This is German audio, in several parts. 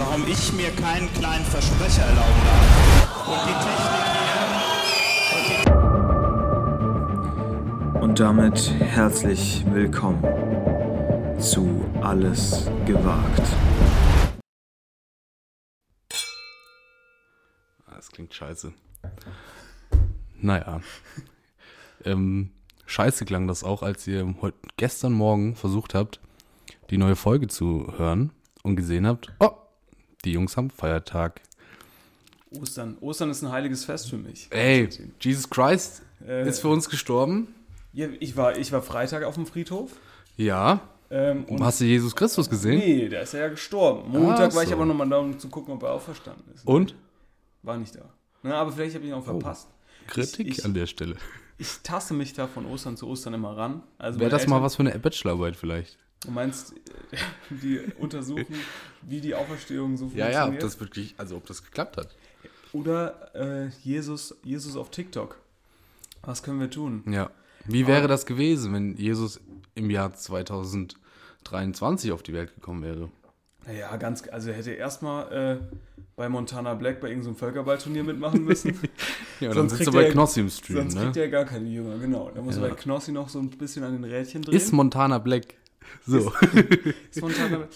warum ich mir keinen kleinen Versprecher erlauben darf. Und die Technik hier. Und damit herzlich willkommen zu Alles gewagt. Ah, Das klingt scheiße. Naja. Ähm, scheiße klang das auch, als ihr heut, gestern Morgen versucht habt, die neue Folge zu hören und gesehen habt, oh, die Jungs haben Feiertag. Ostern. Ostern ist ein heiliges Fest für mich. Ey, Jesus Christ Äh, ist für uns gestorben. Ich, war, ich war Freitag auf dem Friedhof. Ja. Ähm, und Hast du Jesus Christus gesehen? nee, der ist ja gestorben. Montag Ach war ich so. aber nochmal da, um zu gucken, ob er auferstanden ist. Und? War nicht da. Na, aber vielleicht habe ich ihn auch verpasst. Kritik Ich- ich- an der Stelle. Ich taste mich da von Ostern zu Ostern immer ran. Also Wäre das mal Eltern- was für eine Bachelorarbeit vielleicht? Du meinst, äh, die untersuchen, wie die Auferstehung so Ja, funktioniert? ja, ob das wirklich, also ob das geklappt hat. Oder äh, Jesus, Jesus auf TikTok. Was können wir tun? Ja. Wie wäre das gewesen, wenn Jesus im Jahr 2023 auf die Welt gekommen wäre? Naja, ganz, also er hätte erstmal äh, bei Montana Black bei irgendeinem Völkerballturnier mitmachen müssen. Ja, dann Sonst sitzt du kriegt bei er- Knossi im Stream, Sonst ne? kriegt er gar keine Jünger, genau. Da muss Ja. er bei Knossi noch so ein bisschen an den Rädchen drehen. Ist Montana Black. So, Ist Montana,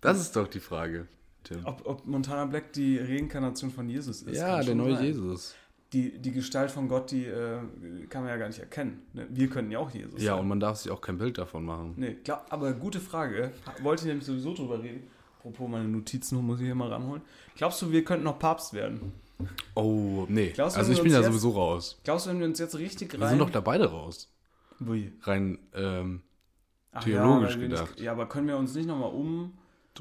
das ist doch die Frage. Tim. ob, ob Montana Black die Reinkarnation von Jesus ist. Ja, der neue sein. Jesus. Die, die Gestalt von Gott, die äh, kann man ja gar nicht erkennen. Ne? Wir könnten ja auch Jesus Ja, sein. und man darf sich auch kein Bild davon machen. Nee, klar, aber gute Frage. Wollte ich nämlich sowieso drüber reden. Apropos, meine Notizen muss ich hier mal ranholen. Glaubst du, wir könnten noch Papst werden? Oh, nee. Glaubst also ich bin ja sowieso raus. Glaubst du, wenn wir uns jetzt richtig rein... Wir sind doch da beide raus. Wie? Rein ähm, Ach Theologisch wir gedacht. Nicht, ja, aber können wir uns nicht nochmal um,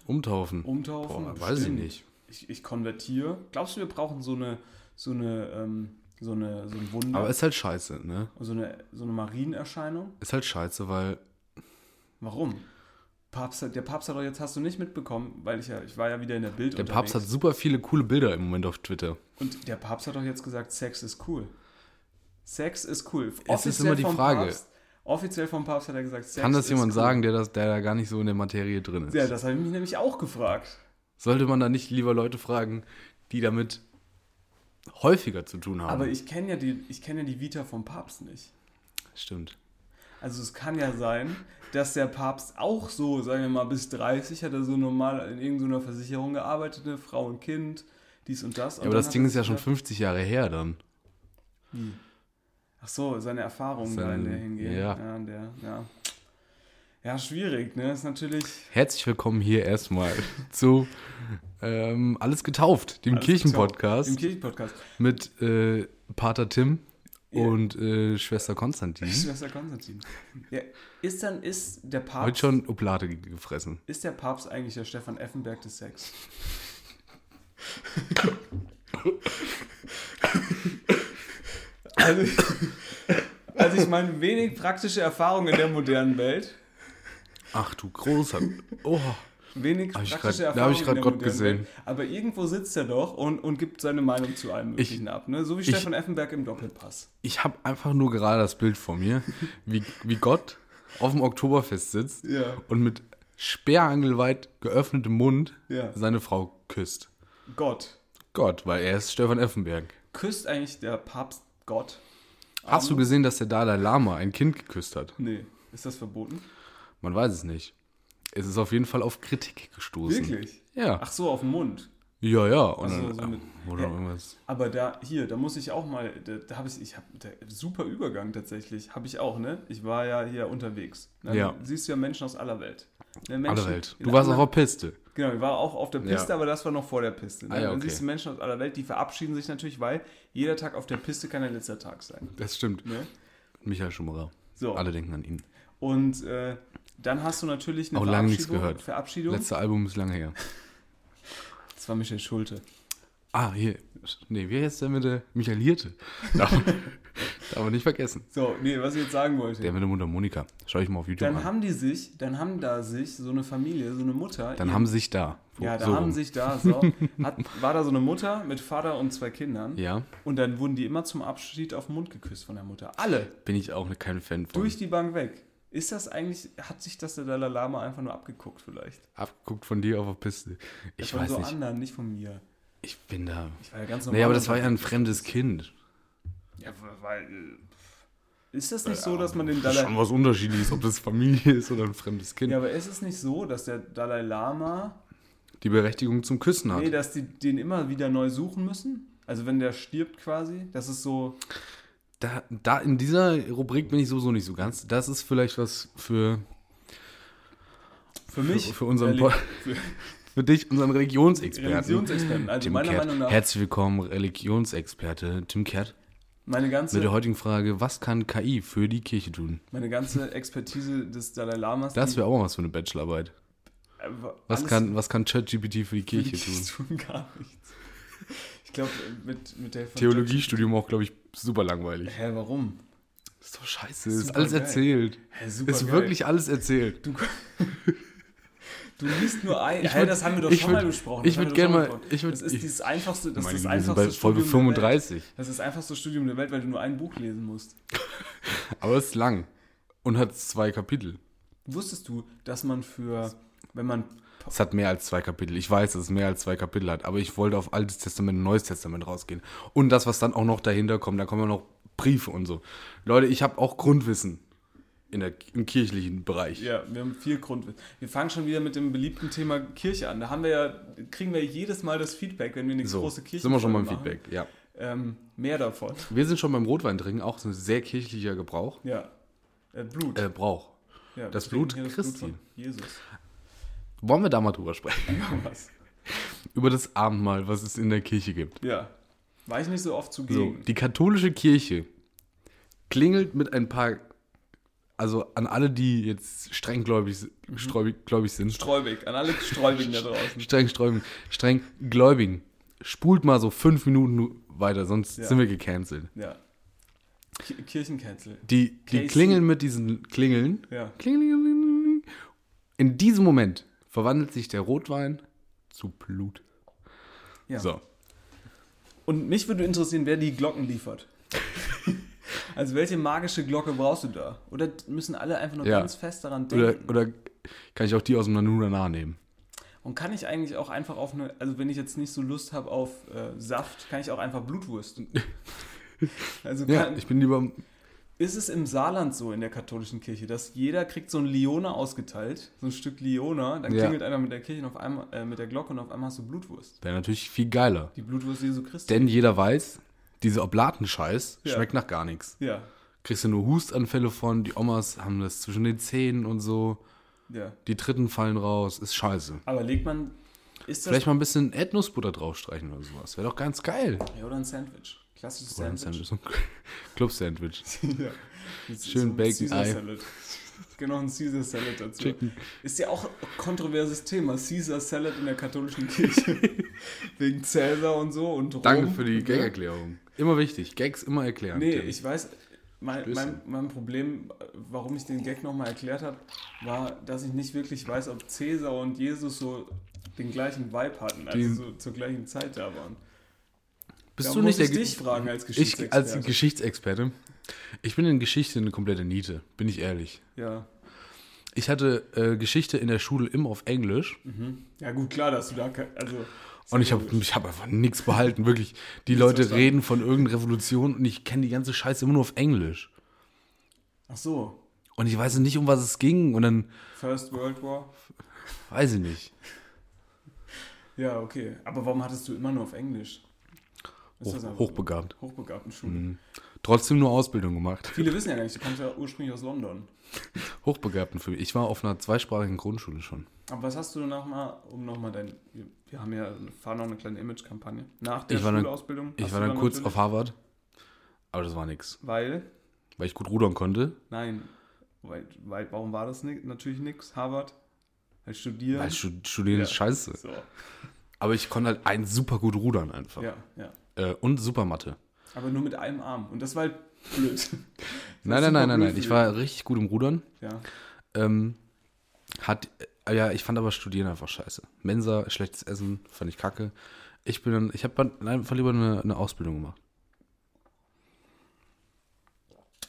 umtaufen. umtaufen? Boah, weiß ich nicht. Ich, ich konvertiere. Glaubst du, wir brauchen so eine, so eine, ähm, so eine, so ein Wunder? Aber ist halt scheiße, ne? so eine, so eine Marienerscheinung? Ist halt scheiße, weil Warum? Papst, hat- der Papst hat doch jetzt, hast du nicht mitbekommen, weil ich ja, ich war ja wieder in der Bild der Papst hat unterwegs. super viele coole Bilder im Moment auf Twitter. Und der Papst hat doch jetzt gesagt, Sex ist cool. Sex ist cool. Es ist immer die Frage. Papst, offiziell vom Papst hat er gesagt, Sex Kann das jemand cool. sagen, der, das, der da gar nicht so in der Materie drin ist? Ja, das habe ich mich nämlich auch gefragt. Sollte man da nicht lieber Leute fragen, die damit häufiger zu tun haben? Aber ich kenne ja, die, ich kenn ja die Vita vom Papst nicht. Stimmt. Also es kann ja sein, dass der Papst auch so, sagen wir mal, bis 30 hat er so normal in irgendeiner Versicherung gearbeitet, eine Frau und Kind, dies und das. Ja, aber das Ding ist ja schon 50 Jahre her dann. Ach so, seine Erfahrungen da in der hingehen. ja. ja, der, ja. Ja, schwierig, ne? Ist natürlich. Herzlich willkommen hier erstmal zu ähm, Alles getauft, dem Kirchenpodcast Im Kirchenpodcast. mit äh, Pater Tim und äh, Schwester Konstantin. Schwester Konstantin. Ja, ist dann, ist der Heute Papst. schon Oblate ge- gefressen. Ist der Papst eigentlich der Stefan Effenberg des Sex? also, also ich meine, wenig praktische Erfahrung in der modernen Welt. Ach du großer. Oh. Wenig ich praktische grad- da Erfahrung. hab ich grad in der Gott gesehen. Welt. Aber irgendwo sitzt er doch und, und gibt seine Meinung zu allem Möglichen ab. Ne? So wie ich- Stefan Effenberg im Doppelpass. Ich habe einfach nur gerade das Bild vor mir, wie, wie Gott auf dem Oktoberfest sitzt Ja. und mit sperrangelweit geöffnetem Mund Ja. seine Frau küsst. Gott. Gott, weil er ist Stefan Effenberg. Küsst eigentlich der Papst Gott? Hast du gesehen, dass der Dalai Lama ein Kind geküsst hat? Nee. Ist das verboten? Man weiß es nicht. Es ist auf jeden Fall auf Kritik gestoßen. Wirklich? Ja. Ach so, auf den Mund. Ja, ja. Und Ach so, mit- oder Ja. irgendwas. Aber da, hier, da muss ich auch mal, da, da habe ich, ich habe, super Übergang tatsächlich, habe ich auch, ne? Ich war ja hier unterwegs. Dann Ja. siehst du ja Menschen aus aller Welt. Ne, Menschen Alle Welt. Du warst auf anderen- der Piste. Genau, ich war auch auf der Piste, Ja. aber das war noch vor der Piste. Ne? Ah ja, Dann okay. siehst du Menschen aus aller Welt, die verabschieden sich natürlich, weil jeder Tag auf der Piste kann der letzte Tag sein. Das stimmt. Ne? Michael Schumacher. So. Alle denken an ihn. Und äh, dann hast du natürlich eine Auch lange nichts Verabschiedung. gehört. Verabschiedung. Letzte Album ist lange her. Das war Michel Schulte. Ah, hier. Nee, wie heißt der mit der Michael Man nicht vergessen. So, nee, was ich jetzt sagen wollte. Der mit der Mundharmonika. Schau ich mal auf YouTube dann an. haben die sich, dann haben da sich so eine Familie, so eine Mutter. Dann haben sie sich da. Ja, da so haben rum. sich da so, hat, war da so eine Mutter mit Vater und zwei Kindern. Ja, Und dann wurden die immer zum Abschied auf den Mund geküsst von der Mutter. Alle. bin ich auch kein Fan von. Durch die Bank weg. Ist das eigentlich, hat sich das der Dalai Lama einfach nur abgeguckt vielleicht? Abgeguckt von dir auf der Piste. Ich von weiß so nicht. anderen, nicht von mir. Ich bin da. Ich war ja ganz normal. Nee, aber das war ja ein fremdes Kind. Ja, weil. äh, Ist das nicht so, dass man den Das ist Dalai schon was Unterschiedliches, ob das Familie ist oder ein fremdes Kind. Ja, aber ist es nicht so, dass der Dalai Lama, Die Berechtigung zum Küssen hat. nee, dass die den immer wieder neu suchen müssen? Also wenn der stirbt quasi, das ist so, Da, da in dieser Rubrik bin ich sowieso nicht so ganz. Das ist vielleicht was für, für mich, für unseren Reli- Po- für für dich, unseren Religionsexperten. Religionsexperten. Also Tim meiner Kehrt. Meinung nach, Herzlich willkommen, Religionsexperte Tim Kehrt, meine ganze, mit der heutigen Frage, was kann KI für die Kirche tun? meine ganze Expertise des Dalai Lamas. Das die- wäre auch mal was für eine Bachelorarbeit. äh, Was kann, was kann ChatGPT für die für die Kirche tun? tun? Gar nichts. Ich glaube, mit, mit der Theologiestudium auch, glaube ich, super langweilig. Hä, warum? ist doch scheiße, ist Super alles geil. erzählt. Hä, super Ist geil. wirklich alles erzählt. Du, du liest nur ein. Ich würd- das haben wir doch schon mal würd- besprochen. ich das haben würd wir doch gern schon mal- ich würd- das ist ich- dieses einfachste, das ist Meine das sind einfachste bei Folge Studium der Welt. 35. Das ist das einfachste Studium der Welt, weil du nur ein Buch lesen musst. Aber es ist lang. Und hat zwei Kapitel. Wusstest du, dass man für, wenn man, Es hat mehr als zwei Kapitel. Ich weiß, dass es mehr als zwei Kapitel hat, aber ich wollte auf Altes Testament und Neues Testament rausgehen. Und das, was dann auch noch dahinter kommt, da kommen ja noch Briefe und so. Leute, ich habe auch Grundwissen in der, im kirchlichen Bereich. ja, wir haben viel Grund. Wir fangen schon wieder mit dem beliebten Thema Kirche an. Da haben wir ja, kriegen wir jedes Mal das Feedback, wenn wir eine So, große Kirche sind wir schon beim machen. Feedback, ja. Ähm, mehr davon. Wir sind schon beim Rotwein trinken, auch so ein sehr kirchlicher Gebrauch. Ja. Äh, Blut. Äh, Brauch. ja, das Blut hier Christi. von Jesus. Wollen wir da mal drüber sprechen? Was? Über das Abendmahl, was es in der Kirche gibt. Ja. War ich nicht so oft So, zugegen. die katholische Kirche klingelt mit ein paar, also an alle, die jetzt strenggläubig sträubig- gläubig sind, Streubig, an alle Sträubigen da draußen. streng sträubigen, streng gläubigen, spult mal so fünf Minuten nu- weiter, sonst Ja. sind wir gecancelt. Ja. Ki- Kirchencancel. Die, die klingeln mit diesen Klingeln. Ja. Klingelingeling. In diesem Moment verwandelt sich der Rotwein zu Blut. ja. So. Und mich würde interessieren, wer die Glocken liefert. Also welche magische Glocke brauchst du da? Oder müssen alle einfach nur Ja. ganz fest daran Oder, denken? oder kann ich auch die aus dem Nanu danach nehmen? Und kann ich eigentlich auch einfach auf eine, also wenn ich jetzt nicht so Lust habe auf äh, Saft, kann ich auch einfach Blutwurst. Also Ja, kann, ich bin lieber. ist es im Saarland so in der katholischen Kirche, dass jeder kriegt so ein Liona ausgeteilt, so ein Stück Liona, dann Ja. klingelt einer mit der Kirche und auf einmal, äh, mit der Glocke und auf einmal hast du Blutwurst. Wäre natürlich viel geiler. Die Blutwurst Jesu Christi. Denn jeder weiß, diese Oblaten-Scheiß Ja. schmeckt nach gar nichts. ja, Kriegst du nur Hustanfälle von, die Omas haben das zwischen den Zähnen und so. ja. Die Dritten fallen raus, ist scheiße. Aber legt man, ist das Vielleicht mal ein bisschen Erdnussbutter draufstreichen oder sowas. Wäre doch ganz geil. Ja, oder ein Sandwich. Klassisches Oder ein Sandwich. Sandwich. so ein Club-Sandwich. ja. Schön ein Bacon, Caesar Ei. Salad. Genau, ein Caesar Salad dazu. Chicken. Ist ja auch ein kontroverses Thema. Caesar Salad in der katholischen Kirche. Wegen Cäsar und so und Rom. Danke für die? Gag-Erklärung. Immer wichtig. Gags immer erklären. Nee, Tim. ich weiß, mein, mein, mein Problem, warum ich den Gag nochmal erklärt habe, war, dass ich nicht wirklich weiß, ob Cäsar und Jesus so den gleichen Vibe hatten, also so zur gleichen Zeit da waren. Bist Da du muss nicht der ich dich fragen als Ich Geschichtsexperte. als Geschichtsexperte. Ich bin in Geschichte eine komplette Niete, bin ich ehrlich. ja. Ich hatte äh, Geschichte in der Schule immer auf Englisch ja, gut, klar, dass du da, also... und ich habe ich hab einfach nichts behalten, wirklich. Die Nichts Leute verstanden. reden von irgendeiner Revolution und ich kenne die ganze Scheiße immer nur auf Englisch. Ach so, Und ich weiß nicht, um was es ging und dann First World War. weiß ich nicht. Ja, okay. Aber warum hattest du immer nur auf Englisch? Ist Hoch, hochbegabt. Hochbegabten Schule. Mhm. Trotzdem nur Ausbildung gemacht. Viele wissen ja gar nicht, du kommst ja ursprünglich aus London. Hochbegabten für mich. Ich war auf einer zweisprachigen Grundschule schon. Aber was hast du nochmal, um nochmal dein, wir, haben ja, fahren noch eine kleine Image-Kampagne. Nach der Ich war dann- Schulausbildung? Ich war du dann kurz auf Harvard, aber das war nix. Weil, Weil ich gut rudern konnte. nein, weil, weil warum war das ni natürlich nix, Harvard? Weil studieren. Weil Stud- Studieren ist Ja. scheiße. so, Aber ich konnte halt ein super gut rudern einfach. ja, ja. Äh, und super Mathe. Aber nur mit einem Arm. Und das war halt blöd. Das Nein, nein, nein, nein, nein. Ich war richtig gut im Rudern. Ja. Ähm, hat, äh, ja, ich fand aber Studieren einfach scheiße. Mensa, schlechtes Essen, fand ich kacke. Ich bin dann, ich habe einfach lieber eine, eine Ausbildung gemacht.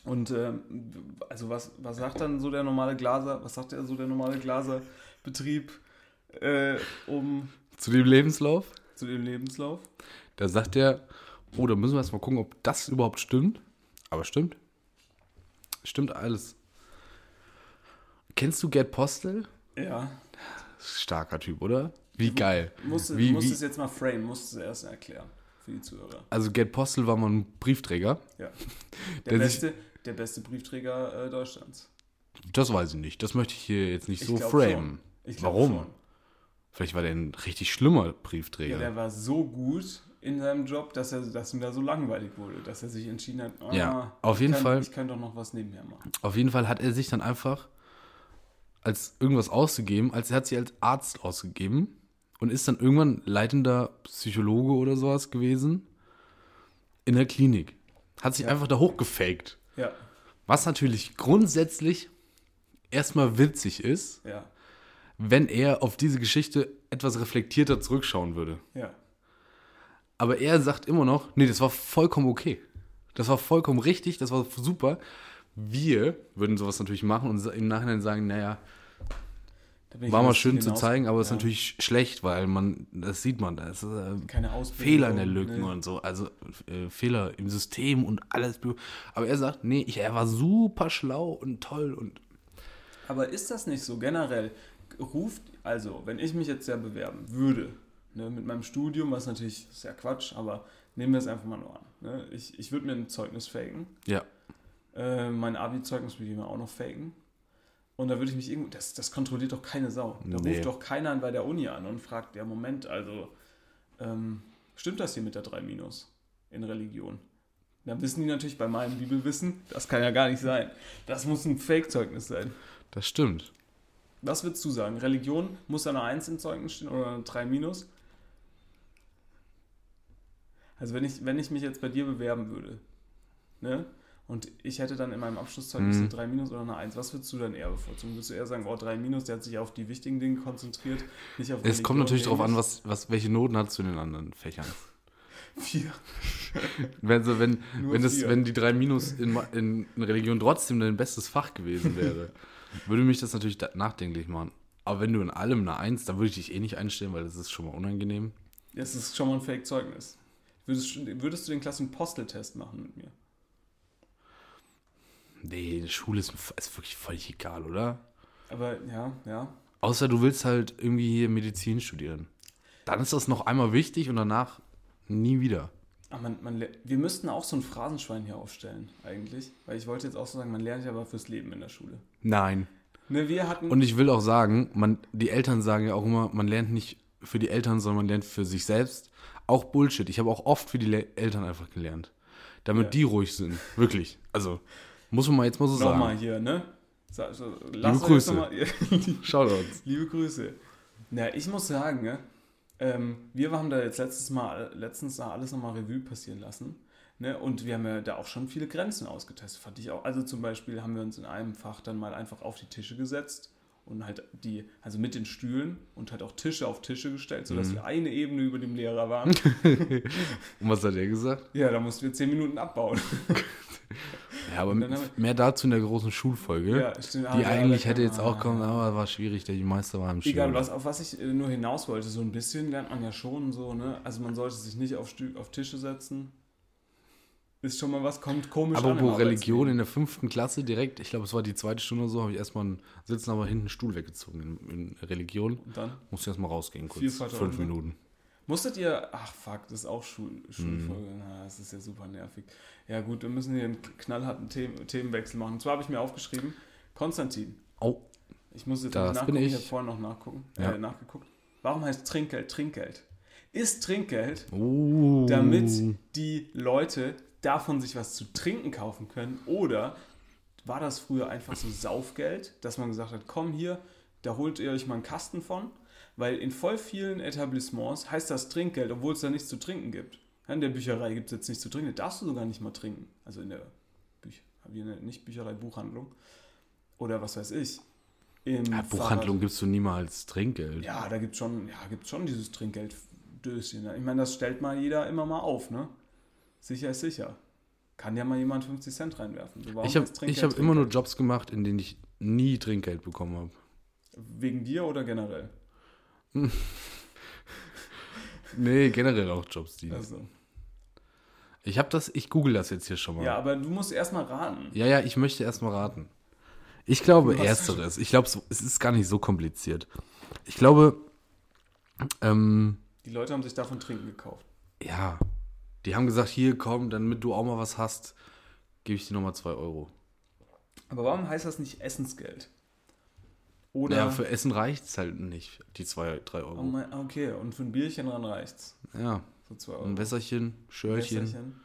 Und ähm, also was, was sagt dann so der normale Glaser, was sagt der so der normale Glaserbetrieb äh, um Zu dem Lebenslauf, zu dem Lebenslauf? Da sagt er, oh, da müssen wir erst mal gucken, ob das überhaupt stimmt. Aber stimmt. Stimmt alles. Kennst du Gerd Postel? Ja. Starker Typ, oder? Wie geil. Musst, wie, du musst wie, es jetzt mal frame, musst es erst erklären für die Zuhörer. also Gerd Postel war mal ein Briefträger. Ja. Der, Der sich- beste, der beste Briefträger äh, Deutschlands. Das weiß ich nicht. Das möchte ich hier jetzt nicht Ich so framen. Warum? schon. Vielleicht war der ein richtig schlimmer Ja, Briefträger. der war so gut in seinem Job, dass, er, dass ihm da so langweilig wurde, dass er sich entschieden hat, ah, Ja, auf jeden ich kann, Fall. Ich könnte doch noch was nebenher machen. Auf jeden Fall hat er sich dann einfach als irgendwas ausgegeben, als er hat sich als Arzt ausgegeben und ist dann irgendwann leitender Psychologe oder sowas gewesen in der Klinik. Hat sich Ja. einfach da hochgefaked. Ja, Was natürlich grundsätzlich erstmal witzig ist, ja, wenn er auf diese Geschichte etwas reflektierter zurückschauen würde. ja. Aber er sagt immer noch, nee, das war vollkommen okay. Das war vollkommen richtig, das war super. Wir würden sowas natürlich machen und im Nachhinein sagen, naja, war mal schön zu zeigen, aber es ist ja. natürlich schlecht, weil man, das sieht man, da ist äh. Fehler in der Lücken ne? und so, also äh, Fehler im System und alles. Aber er sagt, nee, ich, er war super schlau und toll und Aber ist das nicht so generell? Ruft, also, wenn ich mich jetzt ja bewerben würde, ne, mit meinem Studium, was natürlich ist ja Quatsch, aber nehmen wir es einfach mal nur an. Ne? Ich, ich würde mir ein Zeugnis faken. ja, Äh, mein Abi-Zeugnis würde ich mir auch noch faken. Und da würde ich mich irgendwo, das, das kontrolliert doch keine Sau. Da Nee. ruft doch keiner bei der Uni an und fragt, ja, Moment, also, ähm, stimmt das hier mit der 3 Minus in Religion? Dann wissen die natürlich bei meinem Bibelwissen, das kann ja gar nicht sein. Das muss ein Fake-Zeugnis sein. das stimmt. Was würdest du sagen? Religion muss da eine 1 im Zeugnis stehen oder eine 3 minus? Also wenn ich, wenn ich mich jetzt bei dir bewerben würde, ne? Und ich hätte dann in meinem Abschlusszeugnis Mhm. eine 3 minus oder eine 1, was würdest du dann eher bevorzugen? Würdest du eher sagen, oh 3 minus, der hat sich auf die wichtigen Dinge konzentriert, nicht auf Es kommt natürlich darauf an, was, was, welche Noten hast du in den anderen Fächern. Vier. Wenn, so, wenn, Nur wenn, das, vier. wenn die drei Minus in, in, in Religion trotzdem dein bestes Fach gewesen wäre, würde mich das natürlich nachdenklich machen. Aber wenn du in allem eine Eins, dann würde ich dich eh nicht einstellen, weil das ist schon mal unangenehm. Das ist schon mal ein Fake-Zeugnis. Würdest, würdest du den Klassen-Posteltest machen mit mir? Nee, die Schule ist, ist wirklich völlig egal, oder? Aber ja, ja. Außer du willst halt irgendwie hier Medizin studieren. Dann ist das noch einmal wichtig und danach nie wieder. Aber man, man, le- wir müssten auch so ein Phrasenschwein hier aufstellen, eigentlich. Weil ich wollte jetzt auch so sagen, man lernt ja aber fürs Leben in der Schule. Nein. Ne, wir hatten. Und ich will auch sagen, man, die Eltern sagen ja auch immer, man lernt nicht für die Eltern, sondern man lernt für sich selbst. Auch Bullshit. Ich habe auch oft für die Le Eltern einfach gelernt. Damit Ja. die ruhig sind. Wirklich. Also, muss man mal jetzt mal so Nochmal sagen. hier, ne? Liebe lass uns Grüße. Mal, Shoutouts. liebe Grüße. Na, ich muss sagen, ne? Ähm, wir haben da jetzt letztes Mal, letztens da alles nochmal Revue passieren lassen. Ne? Und wir haben ja da auch schon viele Grenzen ausgetestet, fand ich auch. Also zum Beispiel haben wir uns in einem Fach dann mal einfach auf die Tische gesetzt und halt die, also mit den Stühlen und halt auch Tische auf Tische gestellt, sodass Mhm. wir eine Ebene über dem Lehrer waren. Und was hat er gesagt? ja, da mussten wir zehn Minuten abbauen. Ja, aber mehr dazu in der großen Schulfolge. Ja, stimmt. Ah, die ja, eigentlich hätte jetzt auch kommen, aber war schwierig, der die Meister war im Schule. Egal, was, auf was ich äh, nur hinaus wollte, so ein bisschen lernt man ja schon so, ne? Also man sollte sich nicht auf, Stü auf Tische setzen. Ist schon mal was, kommt komisch an. im Apropos Religion in der fünften Klasse direkt, ich glaube, es war die zweite Stunde oder so, habe ich erstmal einen Sitzen, aber hinten einen Stuhl weggezogen in, in Religion. Und dann? Musste erstmal rausgehen, kurz. Vielfalt Fünf ne? Minuten. Musstet ihr, ach fuck, das ist auch Schul, Schulfolge, Mhm. na, das ist ja super nervig. Ja gut, wir müssen hier einen knallharten Themen, Themenwechsel machen. Und zwar habe ich mir aufgeschrieben, Konstantin, Oh, ich muss jetzt Das nachgucken, bin ich ich. habe vorhin noch nachgucken, Ja. äh, nachgeguckt. Warum heißt Trinkgeld Trinkgeld? Ist Trinkgeld oh. damit die Leute davon sich was zu trinken kaufen können? Oder war das früher einfach so Saufgeld, dass man gesagt hat, komm hier, da holt ihr euch mal einen Kasten von? Weil in voll vielen Etablissements heißt das Trinkgeld, obwohl es da nichts zu trinken gibt. In der Bücherei gibt es jetzt nichts zu trinken, da darfst du sogar nicht mal trinken. Also in der Büch nicht Bücherei, Buchhandlung. Oder was weiß ich. Ja, Buchhandlung gibst du niemals Trinkgeld. ja, da gibt es schon, ja, gibt's schon dieses Trinkgelddöschen. Ne? Ich meine, das stellt mal jeder immer mal auf, ne? Sicher ist sicher. kann ja mal jemand 50 Cent reinwerfen. So, Ich habe hab immer nur? Jobs gemacht, in denen ich nie Trinkgeld bekommen habe. Wegen dir oder generell? Nee, generell auch Jobs, die. Also. Ich habe das, ich google das jetzt hier schon mal. Ja, aber du musst erstmal raten. Ja, ja, ich möchte erstmal raten. Ich glaube, ersteres. Ich glaube, es ist gar nicht so kompliziert. Ich glaube, ähm, Die Leute haben sich davon Trinken gekauft. ja, die haben gesagt, hier komm, damit du auch mal was hast, gebe ich dir nochmal 2 Euro. Aber warum heißt das nicht Essensgeld? Oder. Ja, für Essen reicht es halt nicht, die 2, 3 oh Euro. mein, okay, und für ein Bierchen ran reicht's. Ja, So 2 Euro. ein Wässerchen, Schörchen. Wässerchen.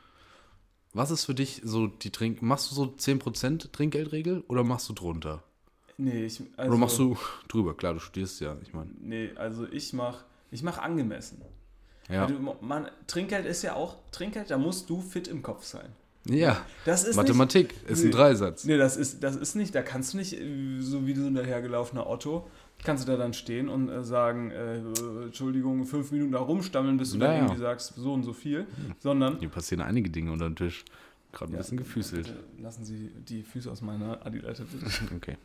Was ist für dich so die Trink... Machst du so 10% Trinkgeldregel oder machst du drunter? Nee, ich. Also, oder machst du drüber? Klar, du studierst ja, ich meine. Nee, also ich mach, ich mach angemessen. Ja. Du, man, Trinkgeld ist ja auch, Trinkgeld, da musst du fit im Kopf sein. ja, Das ist Mathematik ist ein. Dreisatz. Nicht, nee, das ist, das ist nicht, da kannst du nicht, äh, so wie du ein dahergelaufener Otto, kannst du da dann stehen und äh, sagen, äh, äh, Entschuldigung, fünf Minuten da rumstammeln, bis du dann Naja. irgendwie sagst, so und so viel, sondern Hier passieren einige Dinge unter dem Tisch. Gerade ein bisschen gefüßelt. Bitte Lassen Sie die Füße aus meiner Adileiter bitte. Okay.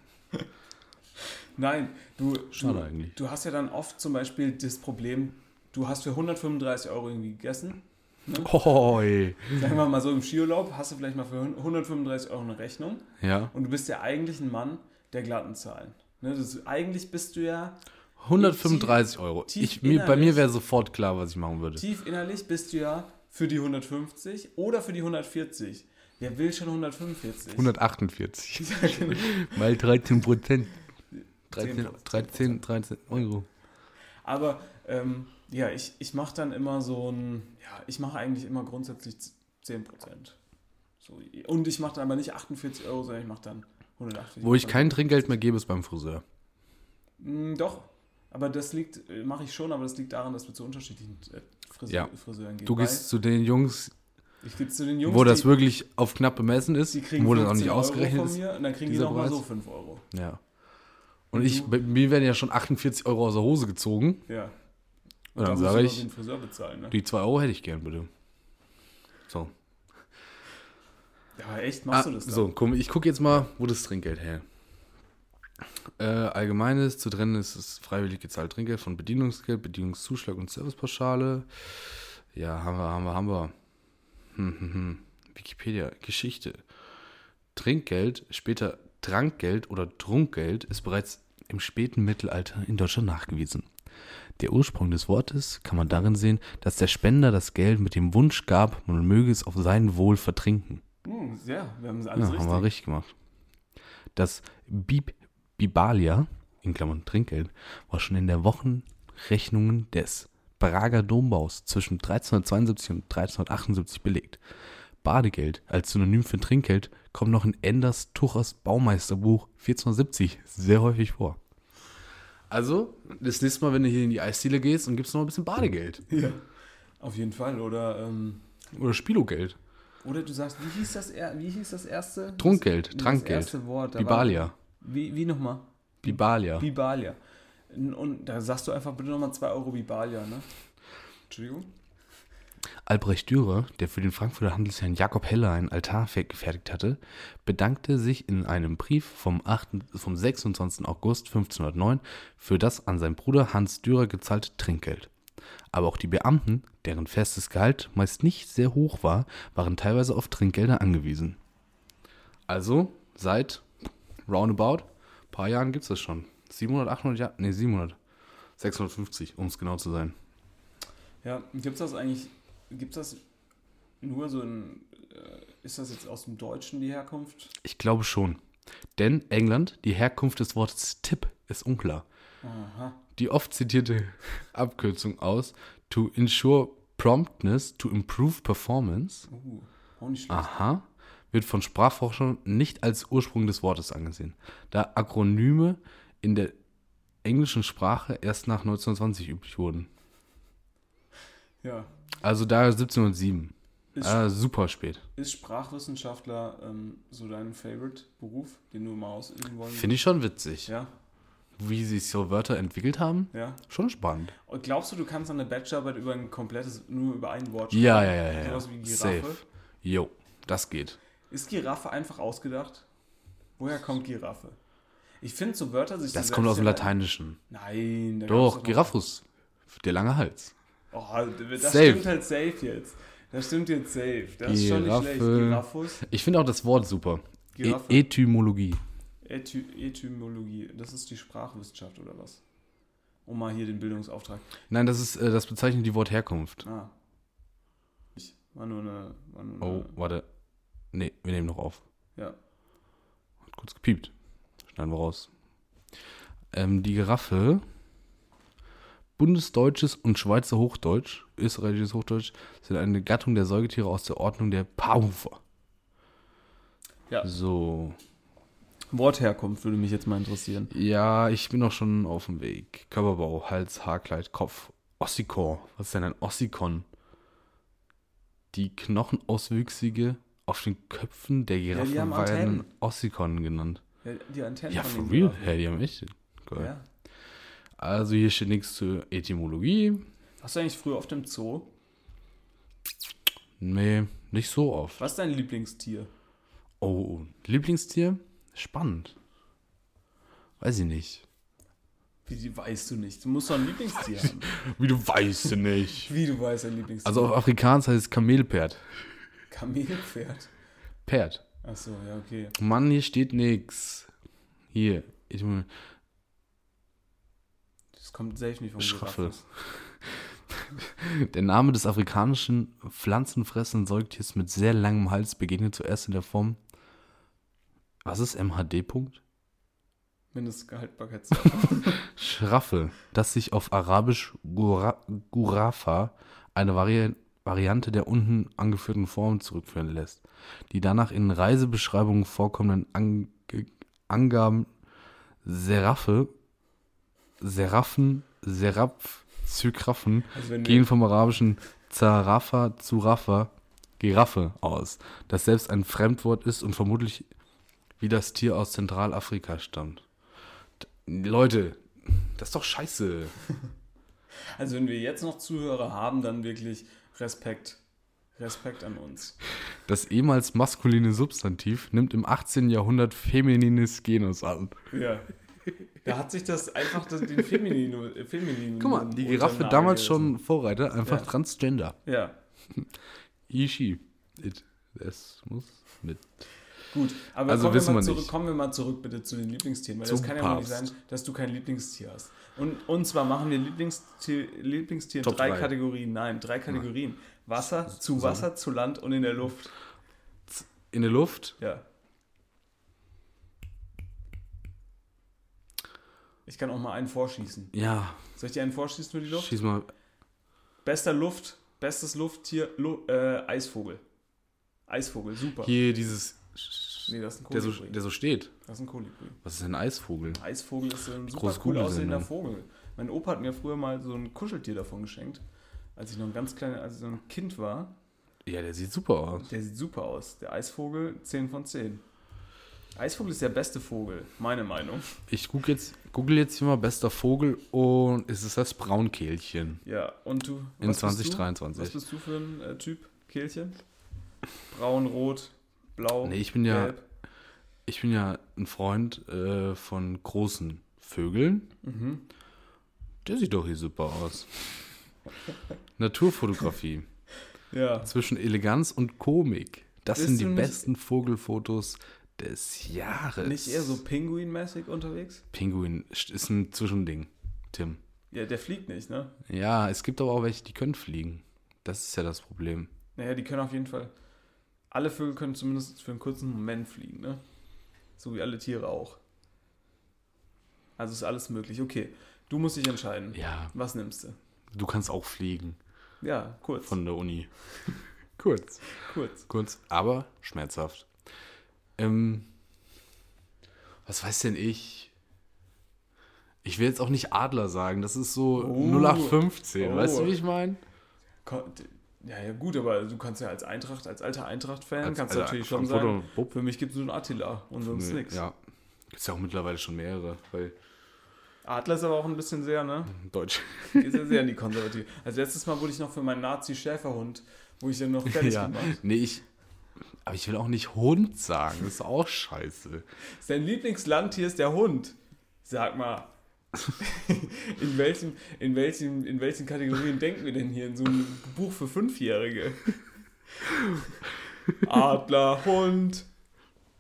Nein, du, Schade du, eigentlich. du hast ja dann oft zum Beispiel das Problem, du hast für 135 Euro irgendwie gegessen. Hoi. Sagen wir mal so im Skiurlaub, hast du vielleicht mal für 135 Euro eine Rechnung Ja. und du bist ja eigentlich ein Mann der glatten Zahlen. Ne, das, eigentlich bist du ja 135 Euro. tief Ich, mir, bei mir wäre sofort klar, was ich machen würde. tief innerlich bist du ja für die 150 oder für die 140. Wer will schon 145? 148. Ja, genau. Mal 13 Prozent. 13, 10%. 13, 13 Euro. Aber ähm, ja, ich, ich mache dann immer so ein, ja, ich mache eigentlich immer grundsätzlich 10%. So, und ich mache dann aber nicht 48 Euro, sondern ich mache dann 180 Wo ich kein Trinkgeld mehr gebe, ist beim Friseur. Mm, Doch, aber das liegt, mache ich schon, aber das liegt daran, dass wir zu unterschiedlichen äh, Friseur, Ja. Friseuren gehen. Du gehst zu den Jungs, ich gehe zu den Jungs, wo das die, wirklich auf knapp bemessen ist, die kriegen wo das auch 15 nicht Euro ausgerechnet von ist. mir und dann kriegen die nochmal so 5 Euro. Ja. Und ich, bei mir werden ja schon 48 Euro aus der Hose gezogen. Ja. Und dann Da sage ich, bezahlen, ne? die 2 Euro hätte ich gern, bitte. So. Ja, echt, machst Ah, du das dann? so, komm, ich gucke jetzt mal, wo das Trinkgeld her. Äh, allgemeines, zu trennen ist das freiwillig gezahlte Trinkgeld von Bedienungsgeld, Bedienungszuschlag und Servicepauschale. Ja, haben wir, haben wir, haben wir. Hm, hm, hm. Wikipedia, Geschichte. Trinkgeld, später Trankgeld oder Trunkgeld ist bereits im späten Mittelalter in Deutschland nachgewiesen. Der Ursprung des Wortes kann man darin sehen, dass der Spender das Geld mit dem Wunsch gab, man möge es auf sein Wohl vertrinken. Hm, ja, wir haben es alles Ja, richtig. haben wir richtig gemacht. Das Bib Bibalia, in Klammern Trinkgeld, war schon in der Wochenrechnungen des Prager Dombaus zwischen 1372 und 1378 belegt. Badegeld als Synonym für Trinkgeld kommt noch in Enders Tuchers Baumeisterbuch 1470 sehr häufig vor. Also, das nächste Mal, wenn du hier in die Eisdiele gehst und gibst noch ein bisschen Badegeld. Ja. Auf jeden Fall. Oder, ähm, Oder Spilogeld. oder du sagst, wie hieß das, wie hieß das erste? Trunkgeld, das, Trankgeld. Das erste Wort. da Bibalia. War, wie, wie nochmal? Bibalia. Bibalia. Und, und da sagst du einfach bitte nochmal 2 Euro Bibalia, ne? Entschuldigung? Albrecht Dürer, der für den Frankfurter Handelsherrn Jakob Heller ein Altar fe- gefertigt hatte, bedankte sich in einem Brief vom, 8, vom 26. August 1509 für das an seinen Bruder Hans Dürer gezahlte Trinkgeld. Aber auch die Beamten, deren festes Gehalt meist nicht sehr hoch war, waren teilweise auf Trinkgelder angewiesen. Also, seit roundabout ein paar Jahren gibt es das schon. 700, 800 Jahre, nee, 700. 650, um es genau zu sein. Ja, gibt's das eigentlich, gibt's das nur so in, äh, ist das jetzt aus dem Deutschen die Herkunft? Ich glaube schon. Denn England, die Herkunft des Wortes Tipp ist unklar. Aha. Die oft zitierte Abkürzung aus to ensure promptness to improve performance, Uh, auch nicht schlecht. aha, wird von Sprachforschern nicht als Ursprung des Wortes angesehen, da Akronyme in der englischen Sprache erst nach 1920 üblich wurden. Ja. Also daher 1707. Ist, Ah, super spät. ist Sprachwissenschaftler ähm, so dein Favorite-Beruf, den du mal ausüben wollen Finde ich schon witzig. Ja, Wie sich so Wörter entwickelt haben. ja. Schon spannend. Und glaubst du, du kannst eine Bachelorarbeit über ein komplettes, nur über ein Wort Ja, ja, ja, ja. Sowas wie Giraffe? Safe. Jo. Das geht. Ist Giraffe einfach ausgedacht? Woher kommt Giraffe? Ich finde so Wörter sich Das kommt aus dem Lateinischen. Nein, da Doch, Giraffus. Der lange Hals. Oh, das Safe. stimmt halt safe jetzt. Das stimmt jetzt safe. Das ist schon nicht schlecht. Giraffus. Ich finde auch das Wort super. E. Etymologie. Ethy Etymologie. Das ist die Sprachwissenschaft oder was? Um mal hier den Bildungsauftrag. Nein, das ist, äh, das bezeichnet die Wortherkunft. Ah. Ich war nur eine. War nur Oh, eine warte. Nee, wir nehmen noch auf. ja. Hat kurz gepiept. Schneiden wir raus. Ähm, die Giraffe, Bundesdeutsches und Schweizer Hochdeutsch, österreichisches Hochdeutsch, sind eine Gattung der Säugetiere aus der Ordnung der Paarhufer. Ja. So. Wortherkunft würde mich jetzt mal interessieren. Ja, ich bin auch schon auf dem Weg. Körperbau, Hals, Haarkleid, Kopf. Ossikon. Was ist denn ein Ossikon? Die Knochenauswüchsige auf den Köpfen der Giraffe die haben werden. Ossikon genannt. Ja, die Antennen Ja, for real? Giraffen. Ja, die haben echt. Geil. Ja. Also hier steht nichts zur Etymologie. Warst du eigentlich früher auf dem Zoo? Nee, nicht so oft. Was ist dein Lieblingstier? Oh, Lieblingstier? Spannend. Weiß ich nicht. Wie die weißt du nicht? Du musst doch ein Lieblingstier haben. Wie du weißt du nicht. Wie du weißt ein Lieblingstier? Also auf Afrikaans heißt es Kamelpferd. Kamelpferd. Pferd. Achso, ja, okay. Mann, hier steht nix. Hier. Ich, Das kommt safe nicht vom Schraffe. Giraffes. Der Name des afrikanischen pflanzenfressenden Säugetiers mit sehr langem Hals begegnet zuerst in der Form. Was ist MHD? Punkt? Mindestgehaltbarkeitsdatum. Schraffe, das sich auf Arabisch Gura, Gurafa, eine Vari Variante der unten angeführten Form zurückführen lässt. Die danach in Reisebeschreibungen vorkommenden Ange Angaben Seraphe, Seraffen, Seraph, Zykraffen Also gehen vom arabischen Zarafa zu Rafa, Giraffe aus, das selbst ein Fremdwort ist und vermutlich wie das Tier aus Zentralafrika stammt. Leute, das ist doch scheiße. also wenn wir jetzt noch Zuhörer haben, dann wirklich Respekt. Respekt an uns. Das ehemals maskuline Substantiv nimmt im 18. Jahrhundert feminines Genus an. Ja. Da hat sich das einfach das, den Feminino, äh, Feminin. Guck mal, die Giraffe damals schon Vorreiter, einfach Ja. Transgender. Ja. It. Es muss mit. gut. Aber Also kommen, wissen wir mal zurück, nicht. kommen wir mal zurück bitte zu den Lieblingstieren, weil Zum das kann ja wohl nicht Papst. sein, dass du kein Lieblingstier hast. Und, und zwar machen wir Lieblingstier, Lieblingstier in Top drei drei. Kategorien. Nein, drei Kategorien. Wasser, zu so. Wasser, zu Land und in der Luft. In der Luft? Ja. Ich kann auch mal einen vorschießen. Ja, Soll ich dir einen vorschießen für die Luft? schieß mal. Bester Luft, bestes Lufttier, Lu äh, Eisvogel. Eisvogel, super. Hier dieses. Nee, das ist ein Der so, Kolibri. der so steht. das ist ein Kolibri. Was ist denn ein Eisvogel? Eisvogel ist ein super Große cool aussehender ne? Vogel. Mein Opa hat mir früher mal so ein Kuscheltier davon geschenkt. Als ich noch ein ganz kleines, als ich so ein Kind war. Ja, der sieht super aus. Der sieht super aus. Der Eisvogel 10 von 10. Eisvogel ist der beste Vogel, meine Meinung. Ich guck jetzt, google jetzt hier mal bester Vogel und es ist das Braunkehlchen. Ja, und du? In was bist du? 2023. Was bist du für ein äh, Typ? Kehlchen? Braun, rot, blau, Nee, ich bin ja- gelb? Ich bin ja ein Freund äh, von großen Vögeln. Mhm. Der sieht doch hier super aus. Naturfotografie. Ja. Zwischen Eleganz und Komik. Das Bist sind die besten Vogelfotos des Jahres. Nicht eher so Pinguin-mäßig unterwegs? Pinguin ist ein Zwischending, Tim. Ja, der fliegt nicht, ne? Ja, es gibt aber auch welche, die können fliegen. Das ist ja das Problem. Naja, die können auf jeden Fall. Alle Vögel können zumindest für einen kurzen Moment fliegen, ne? So wie alle Tiere auch. Also ist alles möglich. Okay, du musst dich entscheiden. Ja, Was nimmst du? du kannst auch fliegen Ja, kurz. von der Uni. Kurz. kurz. Kurz, aber schmerzhaft. Ähm, was weiß denn ich? Ich will jetzt auch nicht Adler sagen, das ist so Oh. 0815, Oh. weißt du, wie ich meine? Ja, ja, gut, aber du kannst ja als Eintracht, als alter Eintracht-Fan, kannst du natürlich schon sagen, für mich gibt es nur einen Attila und sonst nichts. Ja, gibt es ja auch mittlerweile schon mehrere, weil Adler ist aber auch ein bisschen sehr, ne? Deutsch. Ist ja sehr in die Konservative. Also letztes Mal wurde ich noch für meinen Nazi-Schäferhund, wo ich den noch fertig ja, gemacht. nee, ich, Aber ich will auch nicht Hund sagen. Das ist auch scheiße. Sein Lieblingslandtier ist der Hund. Sag mal. In welchen, in, welchen, in welchen Kategorien denken wir denn hier in so einem Buch für Fünfjährige? Adler, Hund,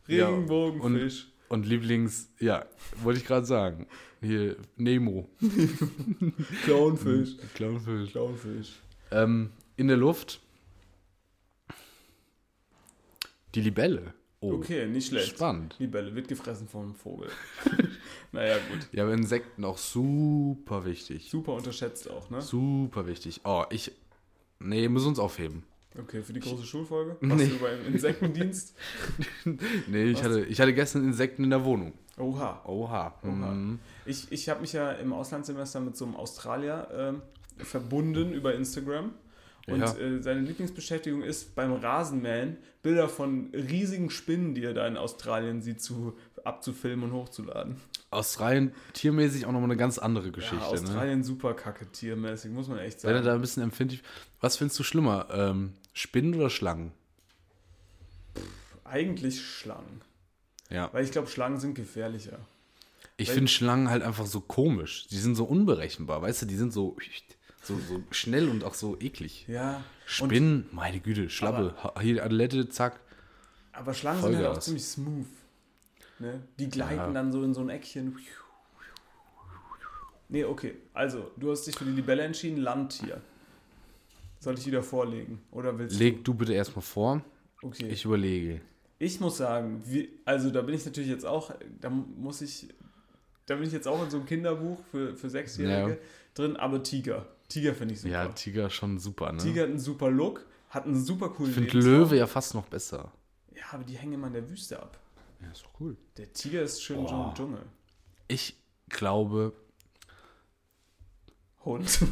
Ja, Regenbogenfisch. Und Lieblings, ja, wollte ich gerade sagen. Hier, Nemo. Clownfisch. Clownfisch. Clownfisch. Ähm, in der Luft. Die Libelle. Oh, Okay, nicht schlecht. Spannend. Libelle wird gefressen vom Vogel. naja, gut. Ja, aber Insekten auch super wichtig. Super unterschätzt auch, ne? Super wichtig. Oh, ich. Nee, müssen uns aufheben. Okay, für die große Schulfolge? Warst Nee. du beim Insektendienst? Nee, ich hatte, ich hatte gestern Insekten in der Wohnung. Oha. Oha. Oha. Mhm. Ich, ich habe mich ja im Auslandssemester mit so einem Australier ähm, verbunden über Instagram. Und Ja. äh, seine Lieblingsbeschäftigung ist beim Rasenmähen Bilder von riesigen Spinnen, die er da in Australien sieht, zu, abzufilmen und hochzuladen. Australien tiermäßig auch nochmal eine ganz andere Geschichte. ja, ne? Australien super kacke tiermäßig, muss man echt Seid ihr sagen. da ein bisschen empfindlich? Was findest du schlimmer? Ähm, Spinnen oder Schlangen? Eigentlich Schlangen. Ja. Weil ich glaube, Schlangen sind gefährlicher. Ich finde Schlangen halt einfach so komisch. Die sind so unberechenbar, weißt du? Die sind so, so, so schnell und auch so eklig. Ja. Und, Spinnen, meine Güte, Schlappe. Ha- Hier Adlette, zack. aber Schlangen sind halt auch Vollgas. ziemlich smooth. Ne? Die gleiten Ja. dann so in so ein Eckchen. Nee, okay. Also, du hast dich für die Libelle entschieden, Landtier. Soll ich wieder vorlegen? Oder willst Leg du bitte erstmal vor. du? Okay. Ich überlege. Ich muss sagen, wie, also da bin ich natürlich jetzt auch, da muss ich, da bin ich jetzt auch in so einem Kinderbuch für, für Sechsjährige Ja. drin, aber Tiger. Tiger finde ich super. Ja, Tiger schon super, ne? Tiger hat einen super Look, hat einen super coolen ich finde. Löwe ja fast noch besser. Ja, aber die hängen immer in der Wüste ab. Ja, ist doch cool. Der Tiger ist schön im. Dschungel. Ich glaube, Hund.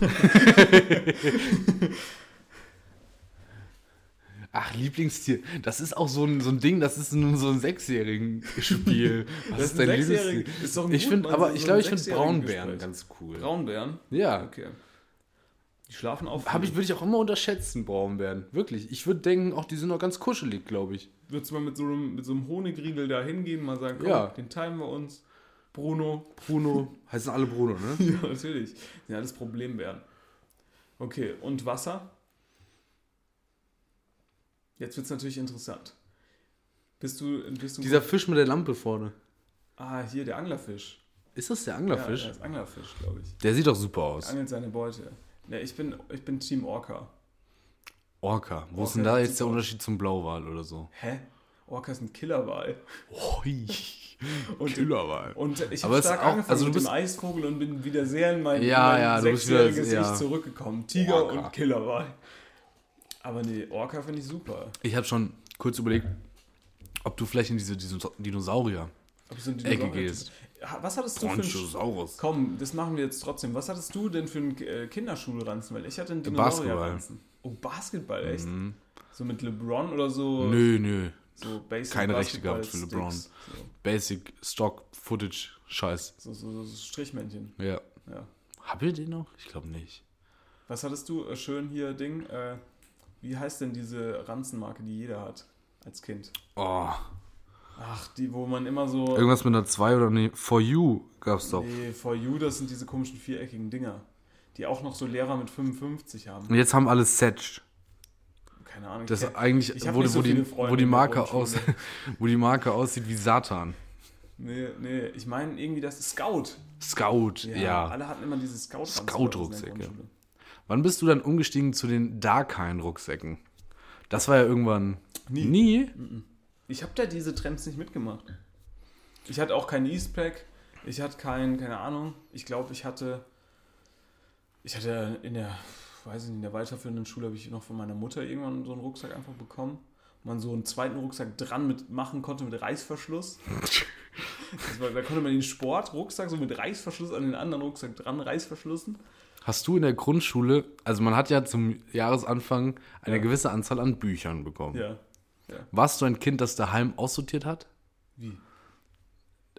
ach, Lieblingstier. Das ist auch so ein, so ein Ding, das ist nur so ein sechsjährigen Spiel. Was Das ist dein Lieblingstier? ist doch ein Ich gut, aber so ich glaube, ich finde Braunbären Gespräch. ganz cool. Braunbären? Ja. Okay. Die schlafen auf. Habe ich, würde ich auch immer unterschätzen, Braunbären. Wirklich. Ich würde denken, auch die sind auch ganz kuschelig, glaube ich. Würdest du mal mit so einem, mit so einem Honigriegel da hingehen, mal sagen, komm, Ja. den teilen wir uns. Bruno. Bruno. heißen alle Bruno, ne? Ja, natürlich. Das sind alles Problembären. Okay, und Wasser? Jetzt wird es natürlich interessant. Bist du, bist du Dieser Fisch mit der Lampe vorne. Ah, hier der Anglerfisch. Ist das der Ja, Anglerfisch? der ist Anglerfisch, glaube ich. der sieht doch super aus. Angelt seine Beute. Ja, ich bin, ich bin Team Orca. Orca. Wo ist Orca denn da jetzt der. Unterschied zum Blauwal oder so? Hä? Orca ist ein Killerwal. Hui. Und, Killerwal. und ich habe ist stark auch- angefangen also mit dem Eisvogel und bin wieder sehr in mein, Ja, mein ja, sechsjähriges wieder- Ich ja. zurückgekommen. Tiger Orca. und Killerwal. Aber nee, Orca finde ich super. Ich habe schon kurz überlegt, ob du vielleicht in diese, diese Dinosaurier. So ein Ecke gehst. Was hattest du für ein... Brontosaurus. Komm, das machen wir jetzt trotzdem. Was hattest du denn für einen äh, Kinderschulranzen? Weil ich hatte einen Basketball. Dinosaurierranzen. Oh, Basketball, echt? So mit LeBron oder so? Nö, nö. So Basic Keine Rechte gehabt für. LeBron. Basic Stock Footage Scheiß. So, so, so, so Strichmännchen. Ja. Ja. Habt ihr den noch? Ich glaube nicht. Was hattest du? Äh, schön hier, Ding. Äh, wie heißt denn diese Ranzenmarke, die jeder hat als Kind? Oh. Ach, die, wo man immer so. Irgendwas mit einer 2 oder nee. For You gab's doch. Nee, For You, das sind diese komischen viereckigen Dinger. Die auch noch so Lehrer mit 55 haben. Und jetzt haben alle Setch. Keine Ahnung. Das ich ist eigentlich, ich hab wo, so wo, die, wo, die Marke aus, wo die Marke aussieht wie Satan. Nee, nee, ich meine irgendwie das ist Scout. Scout, ja. Alle hatten immer diese scout Scout-Rucksäcke. Wann bist du dann umgestiegen zu den Darkine-Rucksäcken? Das war ja irgendwann. Nie. Nie? Ich habe da diese Trends nicht mitgemacht. Ich hatte auch keinen Eastpack. Ich hatte keinen, keine Ahnung. Ich glaube, ich hatte. Ich hatte in der, weiß ich nicht, in der weiterführenden Schule habe ich noch von meiner Mutter irgendwann so einen Rucksack einfach bekommen. Man so einen zweiten Rucksack dran mit machen konnte mit Reißverschluss. War, da konnte man den Sportrucksack so mit Reißverschluss an den anderen Rucksack dran Reißverschlussen. Hast du in der Grundschule, also man hat ja zum Jahresanfang eine Ja. gewisse Anzahl an Büchern bekommen. Ja. Warst du ein Kind, das daheim aussortiert hat? Wie?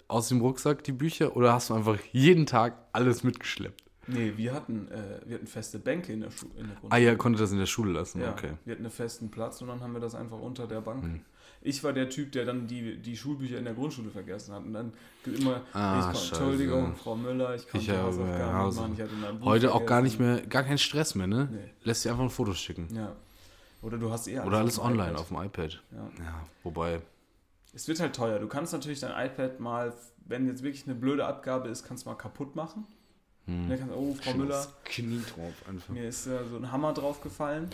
Aus dem Rucksack die Bücher? Oder hast du einfach jeden Tag alles mitgeschleppt? Nee, wir hatten, äh, wir hatten feste Bänke in der, Schu in der Ah, Grundschule. ihr konntet das in der Schule lassen, Ja, okay. wir hatten einen festen Platz und dann haben wir das einfach unter der Bank. Hm. Ich war der Typ, der dann die, die Schulbücher in der Grundschule vergessen hat und dann immer, Ah, ich. Entschuldigung, Frau Müller, ich konnte Ich habe Hausaufgaben machen, ich hatte mein Buch Heute auch gar nicht mehr, gar kein Stress mehr, ne? Nee. Lässt dir einfach ein Foto schicken. Ja. Oder du hast eher Oder alles auf online iPad. auf dem iPad. Ja. Ja, wobei, Es wird halt teuer. Du kannst natürlich dein iPad mal, wenn jetzt wirklich eine blöde Abgabe ist, kannst du mal kaputt machen. hm. Dann kannst, oh, Frau Schon Müller, das Knie drauf einfach. mir ist äh, so ein Hammer draufgefallen.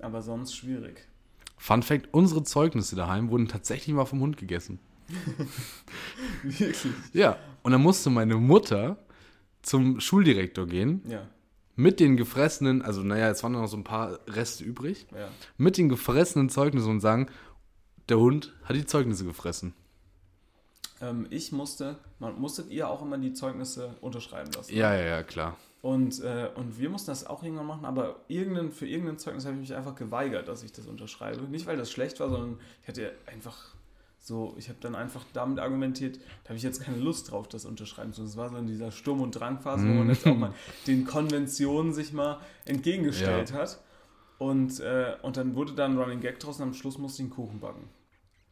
Aber sonst schwierig. Fun Fact: Unsere Zeugnisse daheim wurden tatsächlich mal vom Hund gegessen. Wirklich? Ja. Und dann musste meine Mutter zum Schuldirektor gehen Ja, mit den gefressenen, also naja, es waren noch so ein paar Reste übrig, ja. mit den gefressenen Zeugnissen und sagen, der Hund hat die Zeugnisse gefressen. Ähm, ich musste, man musstet ihr auch immer die Zeugnisse unterschreiben lassen. Ja, ja, ja, klar. Und, äh, und wir mussten das auch irgendwann machen, aber irgendein, für irgendein Zeugnis habe ich mich einfach geweigert, dass ich das unterschreibe. Nicht, weil das schlecht war, sondern ich hatte einfach so, ich habe dann einfach damit argumentiert, da habe ich jetzt keine Lust drauf, das unterschreiben zu. Das war so in dieser Sturm- und Drangphase, wo man jetzt auch mal den Konventionen sich mal entgegengestellt hat. Und, äh, und dann wurde da ein Running Gag draus und am Schluss musste ich einen Kuchen backen.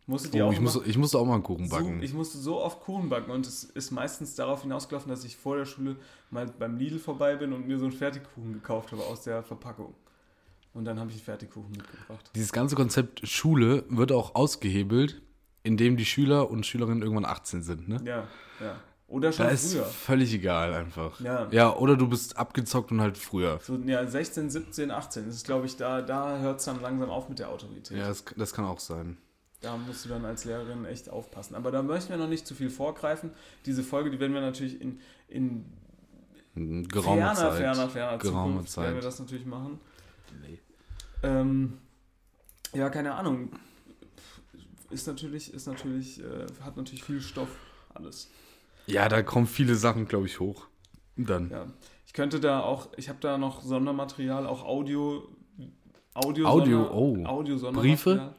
Musstet Oh, auch ich, immer- muss, ich musste auch mal einen Kuchen backen. so, ich musste so oft Kuchen backen und es ist meistens darauf hinausgelaufen, dass ich vor der Schule mal beim Lidl vorbei bin und mir so einen Fertigkuchen gekauft habe aus der Verpackung. Und dann habe ich einen Fertigkuchen mitgebracht. Dieses ganze Konzept Schule wird auch ausgehebelt, indem die Schüler und Schülerinnen irgendwann 18 sind, ne? Ja, ja. Oder schon Da ist früher. völlig egal einfach. Ja. ja, oder du bist abgezockt und halt früher. So, ja, 16, 17, 18. Das ist, glaube ich, da, da hört es dann langsam auf mit der Autorität. Ja, das, das kann auch sein. Da musst du dann als Lehrerin echt aufpassen. Aber da möchten wir noch nicht zu viel vorgreifen. Diese Folge, die werden wir natürlich in, in In Geraumer ferner, Zeit. ferner, ferner Geraumer Zukunft werden wir Zeit. das natürlich machen. Ähm, ja, keine Ahnung. Ist natürlich, ist natürlich, äh, hat natürlich viel Stoff, alles. Ja, da kommen viele Sachen, glaube ich, hoch. Dann. Ja. Ich könnte da auch, ich habe da noch Sondermaterial, auch Audio, Audio, Audio, Sonder- oh. Audio Briefe?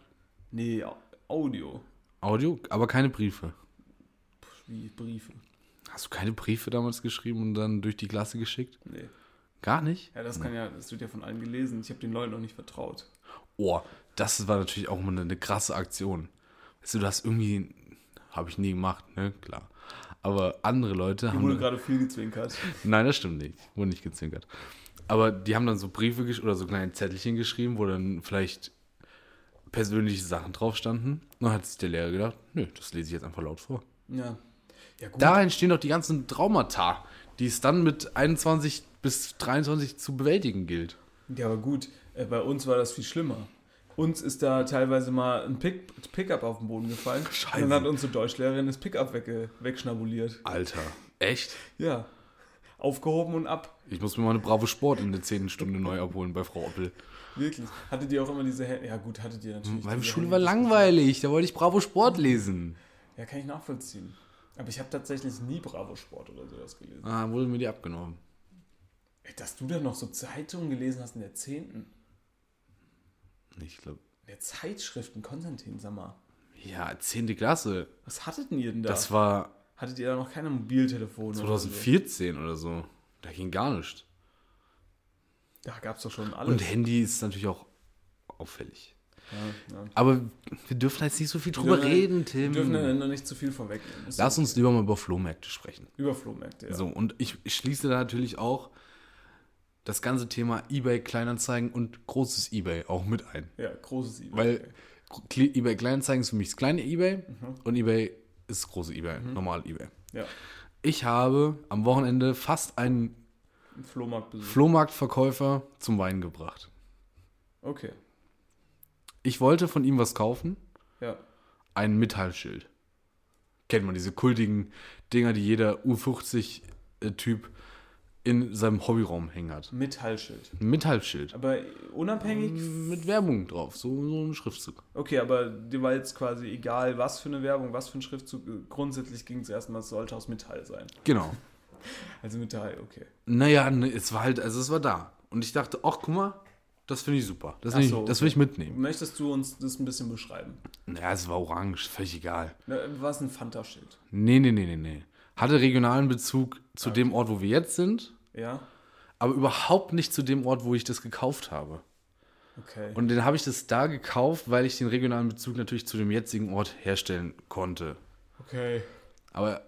Nee, Au- Audio. Audio, aber keine Briefe. Wie Briefe. Hast du keine Briefe damals geschrieben und dann durch die Klasse geschickt? Nee. Gar nicht? Ja, das kann ja, das wird ja von allen gelesen. Ich habe den Leuten noch nicht vertraut. Oh, das war natürlich auch mal eine, eine krasse Aktion. Weißt du, hast irgendwie, habe ich nie gemacht, ne, klar. Aber andere Leute Hier haben. wurde gerade viel gezwinkert. Nein, das stimmt nicht. Wurde nicht gezwinkert. Aber die haben dann so Briefe oder so kleine Zettelchen geschrieben, wo dann vielleicht persönliche Sachen drauf standen. Und dann hat sich der Lehrer gedacht, nö, das lese ich jetzt einfach laut vor. Ja. Ja, gut. Da entstehen doch die ganzen Traumata, die es dann mit 21 bis 23 zu bewältigen gilt. Ja, aber gut, äh, bei uns war das viel schlimmer. Uns ist da teilweise mal ein Pick, Pickup auf den Boden gefallen. Scheiße. Und dann hat unsere Deutschlehrerin das Pickup wegge, wegschnabuliert. Alter. Echt? Ja. Aufgehoben und ab. Ich muss mir mal eine Bravo Sport in der 10. Stunde neu abholen bei Frau Oppel. Wirklich. Hattet ihr auch immer diese Hände? Ja, gut, hattet ihr natürlich. Meine Schule war langweilig, da wollte ich Bravo Sport lesen. Ja, kann ich nachvollziehen. Aber ich habe tatsächlich nie Bravo Sport oder sowas gelesen. Ah, wurde mir die abgenommen. Ey, Dass du dann noch so Zeitungen gelesen hast in der 10. Ich glaube, In der Zeitschriften, Konstantin, sag mal. ja, 10. Klasse. Was hattet denn ihr denn da? Das war Hattet ihr da noch keine Mobiltelefone? oder 2014 oder so. Da ging gar nichts. So? Da gab es doch schon alles. Und Handy ist natürlich auch auffällig. ja, ja. Aber wir dürfen jetzt nicht so viel drüber dürfen- reden, Wir Tim. dürfen dann noch nicht zu viel vorwegnehmen. Lass uns lieber mal über Flohmärkte sprechen. über Flohmärkte, ja. So, und ich, ich schließe da natürlich auch das ganze Thema eBay Kleinanzeigen und großes eBay auch mit ein. Ja, großes eBay. Weil Kle- eBay Kleinanzeigen ist für mich das kleine eBay Mhm. und eBay ist das große eBay, normal eBay. Ja, Ich habe am Wochenende fast einen ein Flohmarktbesuch. Flohmarktverkäufer zum Weinen gebracht. okay, Ich wollte von ihm was kaufen, ja. ein Metallschild. Kennt man diese kultigen Dinger, die jeder U50-Typ in seinem Hobbyraum hängen hat. Metallschild. Metallschild. Aber unabhängig. Mit Werbung drauf, so, so ein Schriftzug. Okay, aber dir war jetzt quasi egal, was für eine Werbung, was für ein Schriftzug. Grundsätzlich ging es erstmal, es sollte aus Metall sein. Genau. Also Metall, okay. Naja, ne, es war halt, also es war da. Und ich dachte, ach, guck mal, das finde ich super. Das, so, ich, das will ich mitnehmen. Möchtest du uns das ein bisschen beschreiben? Ja, es war orange, völlig egal. Na, Was ein Fanta-Schild? Nee, nee, nee, nee, nee. Hatte regionalen Bezug zu dem Ort, wo wir jetzt sind. Ja, aber überhaupt nicht zu dem Ort, wo ich das gekauft habe. okay. Und den habe ich das da gekauft, weil ich den regionalen Bezug natürlich zu dem jetzigen Ort herstellen konnte. okay. Aber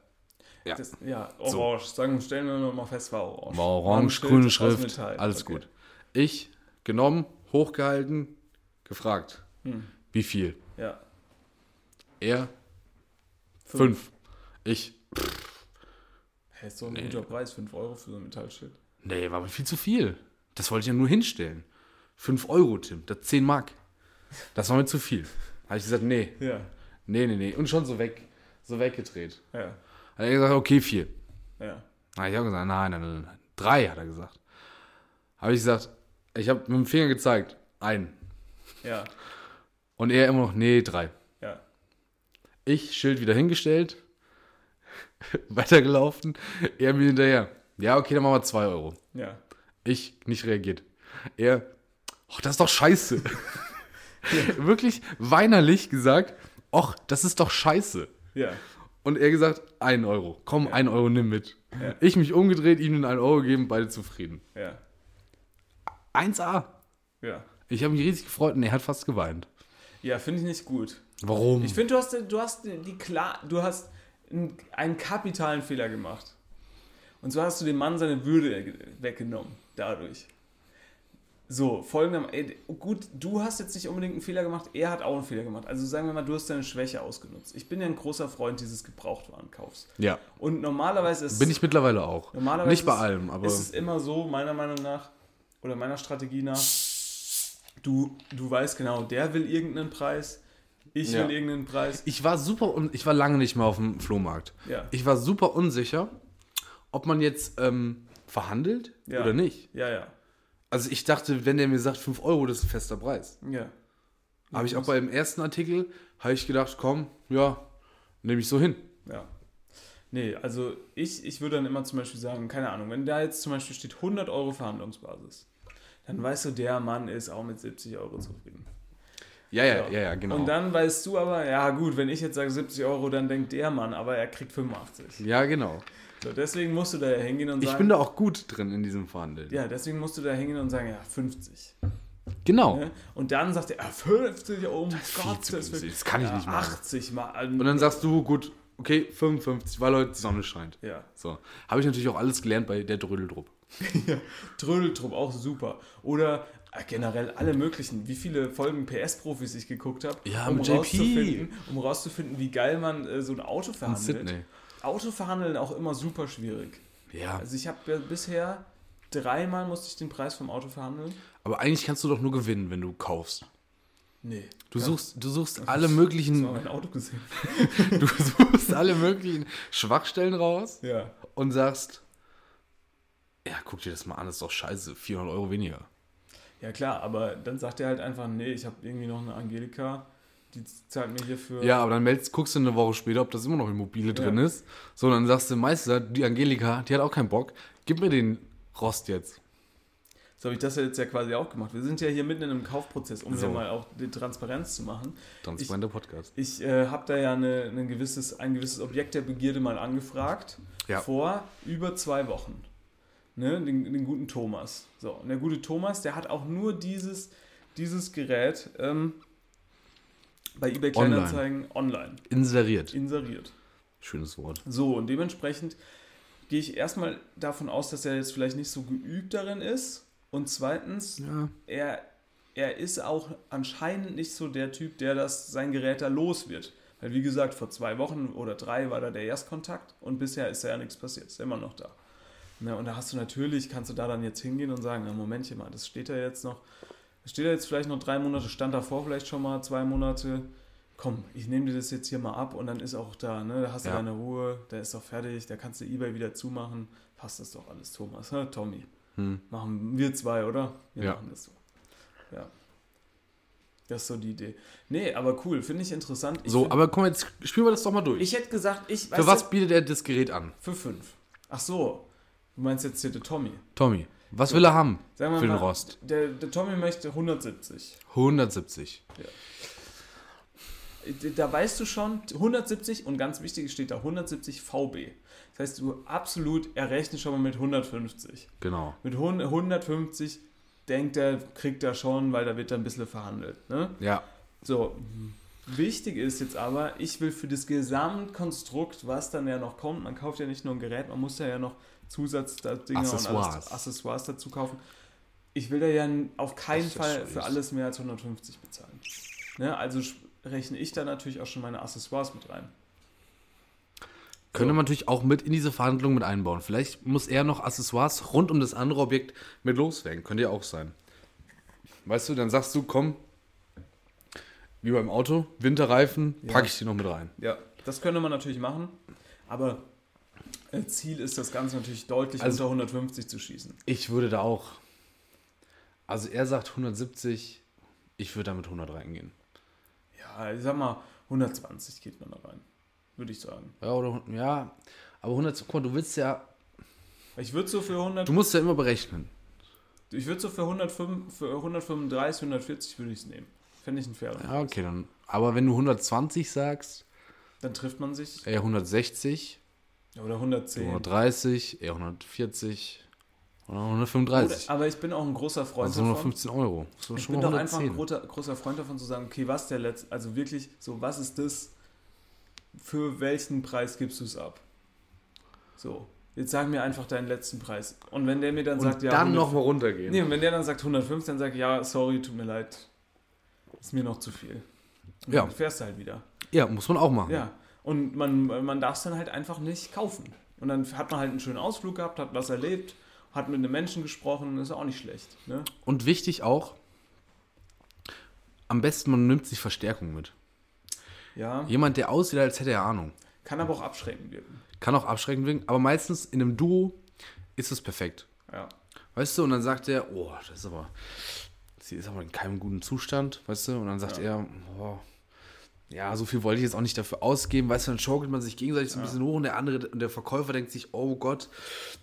ja, Das, ja, orange. Sagen, stellen wir noch mal fest, war orange. war War orange, Schild grüne Schrift, Metall. alles Okay. gut. Ich genommen, hochgehalten, gefragt, Hm. wie viel? Ja. Er fünf. Ich, Hä, ist doch ein guter Preis, 5 Euro für so ein Metallschild. nee, war mir viel zu viel. Das wollte ich ja nur hinstellen. Fünf Euro, Tim, das 10 Mark. Das war mir zu viel. Habe ich gesagt, nee, Ja, nee, nee, nee. Und schon so weg, so weggedreht. ja, Hat er gesagt, okay, vier. ja. Na, ich habe gesagt, nein, nein, nein, nein. Drei, hat er gesagt. Habe ich gesagt, ich habe mit dem Finger gezeigt, ein. Ja, Und er immer noch, nee, drei. ja. Ich, Schild wieder hingestellt, weitergelaufen, er mir hinterher. Ja, okay, dann machen wir zwei Euro. Ja. Ich nicht reagiert. Er, ach, das ist doch scheiße. Wirklich weinerlich gesagt, ach, das ist doch scheiße. Ja. Und er gesagt, ein Euro. Komm, ein Euro nimm mit. Ich mich umgedreht, ihm den einen Euro gegeben, beide zufrieden. Ja. 1A. Ja. Ich habe mich riesig gefreut und er hat fast geweint. Ja, finde ich nicht gut. Warum? Ich finde, du hast, du hast die klar, du hast einen, einen kapitalen Fehler gemacht. Und zwar hast du dem Mann seine Würde weggenommen dadurch. So, folgender, ey, gut, du hast jetzt nicht unbedingt einen Fehler gemacht, er hat auch einen Fehler gemacht. Also sagen wir mal, du hast deine Schwäche ausgenutzt. Ich bin ja ein großer Freund dieses Gebrauchtwarenkaufs. ja. Und normalerweise ist Bin ich mittlerweile auch. Normalerweise Nicht bei ist- allem, aber. ist es immer so, meiner Meinung nach, oder meiner Strategie nach, du, du weißt genau, der will irgendeinen Preis, ich Ja. will irgendeinen Preis. Ich war super un ich war lange nicht mehr auf dem Flohmarkt. Ja. Ich war super unsicher, ob man jetzt ähm, verhandelt Ja. oder nicht. Ja, ja. Also ich dachte, wenn der mir sagt 5 Euro, das ist ein fester Preis. Ja. Habe ich auch beim ersten Artikel, habe ich gedacht, komm, ja, nehme ich so hin. Ja. Nee, also ich, ich würde dann immer zum Beispiel sagen, keine Ahnung, wenn da jetzt zum Beispiel steht 100 Euro Verhandlungsbasis, dann weißt du, der Mann ist auch mit 70 Euro zufrieden. Ja, ja, So. ja, ja, genau. Und dann weißt du aber, ja gut, wenn ich jetzt sage 70 Euro, dann denkt der Mann, aber er kriegt 85. ja, genau. So, deswegen musst du da ja hingehen und Ich sagen, bin da auch gut drin in diesem Verhandeln. ja, deswegen musst du da hingehen und sagen, ja, 50. Genau. Ne? Und dann sagt er, ja, 50, oh zu günstig, Willen. das kann ich ja, nicht machen. 80 mal. Und dann sagst du, gut, okay, 55, weil heute die Sonne scheint. ja. So. Habe ich natürlich auch alles gelernt bei der Drödeldrupp. Trödeltrupp, auch super. Oder generell alle möglichen. Wie viele Folgen PS-Profis ich geguckt habe, Ja, um, rauszufinden, um rauszufinden, wie geil man äh, so ein Auto verhandelt. Sydney. Auto verhandeln auch immer super schwierig. Ja. Also ich habe bisher dreimal musste ich den Preis vom Auto verhandeln. Aber eigentlich kannst du doch nur gewinnen, wenn du kaufst. Nee. Du suchst, du suchst alle möglichen, du mal mein Auto gesehen? du suchst alle möglichen Schwachstellen raus Ja. und sagst, ja, guck dir das mal an, das ist doch scheiße, 400 Euro weniger. Ja klar, aber dann sagt er halt einfach, nee, ich habe irgendwie noch eine Angelika, die zahlt mir hierfür. Ja, aber dann meldest, guckst du eine Woche später, ob das immer noch Immobile drin Ja. ist. So, dann sagst du, Meister, die Angelika, die hat auch keinen Bock, gib mir den Rost jetzt. So habe ich das ja jetzt ja quasi auch gemacht. Wir sind ja hier mitten in einem Kaufprozess, um So. hier mal auch die Transparenz zu machen. Transparenter Podcast. Ich äh, habe da ja eine, ein, gewisses, ein gewisses Objekt der Begierde mal angefragt. Ja. Vor über zwei Wochen. Ne, den, den guten Thomas. So, und der gute Thomas, der hat auch nur dieses, dieses Gerät ähm, bei eBay Online. Kleinanzeigen online Inseriert. inseriert. Schönes Wort. So, und dementsprechend gehe ich erstmal davon aus, dass er jetzt vielleicht nicht so geübt darin ist. Und zweitens, Ja. er, er ist auch anscheinend nicht so der Typ, der das sein Gerät da los wird. Weil wie gesagt, vor zwei Wochen oder drei war da der Erstkontakt und bisher ist ja nichts passiert, ist immer noch da. Ne, und da hast du natürlich, kannst du da dann jetzt hingehen und sagen, na Momentchen mal, das steht da jetzt noch, das steht da jetzt vielleicht noch drei Monate, stand davor vielleicht schon mal zwei Monate. Komm, ich nehme dir das jetzt hier mal ab und dann ist auch da, ne? Da hast du Ja. deine Ruhe, der ist doch fertig, da kannst du Ebay wieder zumachen. Passt das doch alles, Thomas, hä? Tommy. Hm. Machen wir zwei, oder? Wir Ja. machen das so. Ja. Das ist so die Idee. Nee, aber cool, finde ich interessant. Ich So, find- aber komm, jetzt spielen wir das doch mal durch. ich hätte gesagt, ich Für was bietet er das Gerät an? Für fünf. Ach so, du meinst jetzt hier der Tommy. Tommy, was will er haben Sagen wir für den mal, Rost? Der, der Tommy möchte 170. 170. Da weißt du schon, 170 und ganz wichtig steht da 170 VB. Das heißt, du absolut errechnest schon mal mit 150. Genau. Mit 100 150 denkt er, kriegt er schon, weil da wird dann ein bisschen verhandelt. Ne? Ja. So, wichtig ist jetzt aber, ich will für das Gesamtkonstrukt, was dann ja noch kommt, man kauft ja nicht nur ein Gerät, man muss ja, ja noch Zusatzdinge und Accessoires. alles, Accessoires dazu kaufen. Ich will da ja auf keinen Fall für alles mehr als 150 bezahlen. Ne? Also rechne ich da natürlich auch schon meine Accessoires mit rein. Könnte man natürlich auch mit in diese Verhandlung mit einbauen. Vielleicht muss er noch Accessoires rund um das andere Objekt mit loswerden. Könnte ja auch sein. Weißt du, dann sagst du, komm, wie beim Auto, Winterreifen, packe ich die noch mit rein. Ja, das könnte man natürlich machen, aber Ziel ist das Ganze natürlich deutlich Also- unter 150 zu schießen. Ich würde da auch. Also er sagt 170, ich würde da mit 100 reingehen. Ja, ich sag mal, 120 geht man da rein, würde ich sagen. Ja, oder, ja, aber 100, guck mal, du willst ja, Ich würde so für 100, du musst ja immer berechnen. ich würde so für 105, für 135, 140 würde ich es nehmen. Fände ich einen fairen. Ja, okay, dann. Aber wenn du 120 sagst, Dann trifft man sich. eher 160, Oder 110. 130, eher 140 oder Oder, 135. aber ich bin auch ein großer Freund Also davon. 115 Euro. Ich bin doch einfach ein 110. großer, großer Freund davon zu sagen, okay, was der letzte, also wirklich so, was ist das, für welchen Preis gibst du es ab? So, jetzt sag mir einfach deinen letzten Preis. Und wenn der mir dann Und sagt, ja, dann 100 nochmal runtergehen. Nee, und wenn der dann sagt 105, dann sag ich, ja, sorry, tut mir leid, ist mir noch zu viel. Und Ja. Dann fährst du halt wieder. Ja, muss man auch machen. Ja, und man, man darf es dann halt einfach nicht kaufen. Und dann hat man halt einen schönen Ausflug gehabt, hat was erlebt, hat mit einem Menschen gesprochen, ist auch nicht schlecht. Ne? Und wichtig auch, am besten man nimmt sich Verstärkung mit. Ja, Jemand, der aussieht, als hätte er Ahnung. kann aber auch abschreckend wirken. Kann auch abschreckend wirken, aber meistens in einem Duo ist es perfekt. Ja. Weißt du, und dann sagt er, oh, das ist aber, sie ist aber in keinem guten Zustand, weißt du, und dann sagt er, oh, ja, so viel wollte ich jetzt auch nicht dafür ausgeben, weißt du, dann schaukelt man sich gegenseitig so ein bisschen hoch und der andere, und der Verkäufer denkt sich, oh Gott,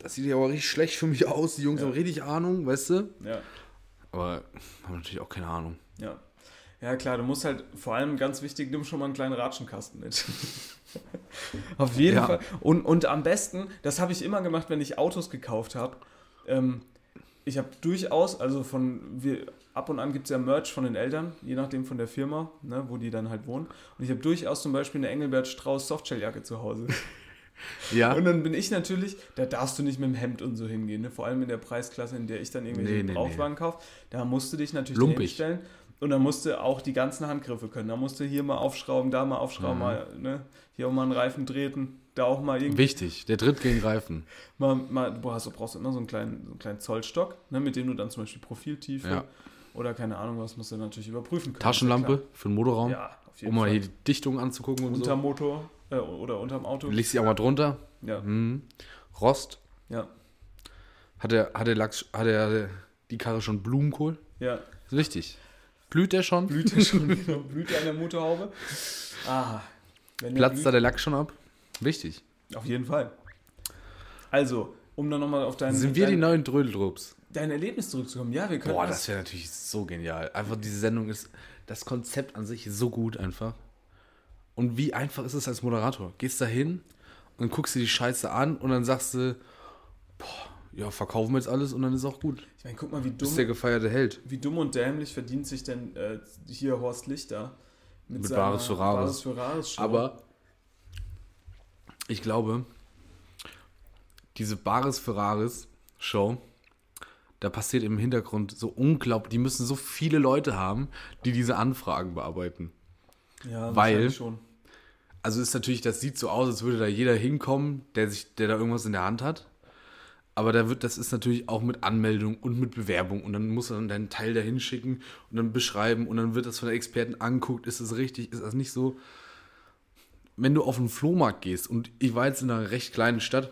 das sieht ja aber richtig schlecht für mich aus, die Jungs Ja. haben richtig Ahnung, weißt du, Ja, aber haben natürlich auch keine Ahnung. ja. Ja, klar, du musst halt, vor allem ganz wichtig, nimm schon mal einen kleinen Ratschenkasten mit. Auf jeden Ja. Fall. Und, und am besten, das habe ich immer gemacht, wenn ich Autos gekauft habe. Ähm, ich habe durchaus, also von, wir, ab und an gibt es ja Merch von den Eltern, je nachdem von der Firma, ne, wo die dann halt wohnen. Und ich habe durchaus zum Beispiel eine Engelbert Strauß Softshelljacke zu Hause. Ja, Und dann bin ich natürlich, da darfst du nicht mit dem Hemd und so hingehen, ne? vor allem in der Preisklasse, in der ich dann irgendwelche Nee, nee, Gebrauchtwagen kaufe. Da musst du dich natürlich Lumpig. hinstellen und dann musst du auch die ganzen Handgriffe können. Da musst du hier mal aufschrauben, da mal Mhm. aufschrauben, mal, ne? hier auch mal einen Reifen treten, da auch mal irgendwie, wichtig, der Tritt gegen Reifen. mal, mal, du brauchst, du brauchst immer so einen kleinen, so einen kleinen Zollstock, ne? mit dem du dann zum Beispiel Profiltiefe Ja. oder keine Ahnung was, musst du natürlich überprüfen können. Taschenlampe für den Motorraum, Ja, auf jeden um mal Fall. hier die Dichtung anzugucken und Unterm so. Motor äh, oder unterm Auto. Legst sie auch mal drunter. Ja, Mhm. Rost. ja, Hat der, hat der Lachs, hat der, hat der die Karre schon Blumenkohl? ja. Ist wichtig. Blüht der schon? Blüht er schon? Blüht an der Motorhaube? Ah. Der Platzt blüht- da der Lack schon ab? Wichtig. Auf jeden Fall. Also, um dann nochmal auf dein, Sind wir die dein, neuen Drödeldrups? dein Erlebnis zurückzukommen. Ja, wir können Boah, das wäre natürlich so genial. Einfach diese Sendung ist, das Konzept an sich ist so gut einfach. Und wie einfach ist es als Moderator? Gehst da hin und guckst dir die Scheiße an und dann sagst du, boah, ja, verkaufen wir jetzt alles und dann ist auch gut. Ich meine, guck mal, wie dumm, der gefeierte Held. wie dumm und dämlich verdient sich denn äh, hier Horst Lichter Mit Bares für Rares. Bares für Rares Show. Aber ich glaube, diese Bares Ferraris Show, da passiert im Hintergrund so unglaublich, die müssen so viele Leute haben, die diese Anfragen bearbeiten. ja, weil- schon. Also ist natürlich, das sieht so aus, als würde da jeder hinkommen, der sich, der da irgendwas in der Hand hat. Aber da wird, das ist natürlich auch mit Anmeldung und mit Bewerbung und dann muss er dann deinen Teil da hinschicken und dann beschreiben und dann wird das von der Experten anguckt, ist das richtig, ist das nicht so. Wenn du auf einen Flohmarkt gehst und ich war jetzt in einer recht kleinen Stadt,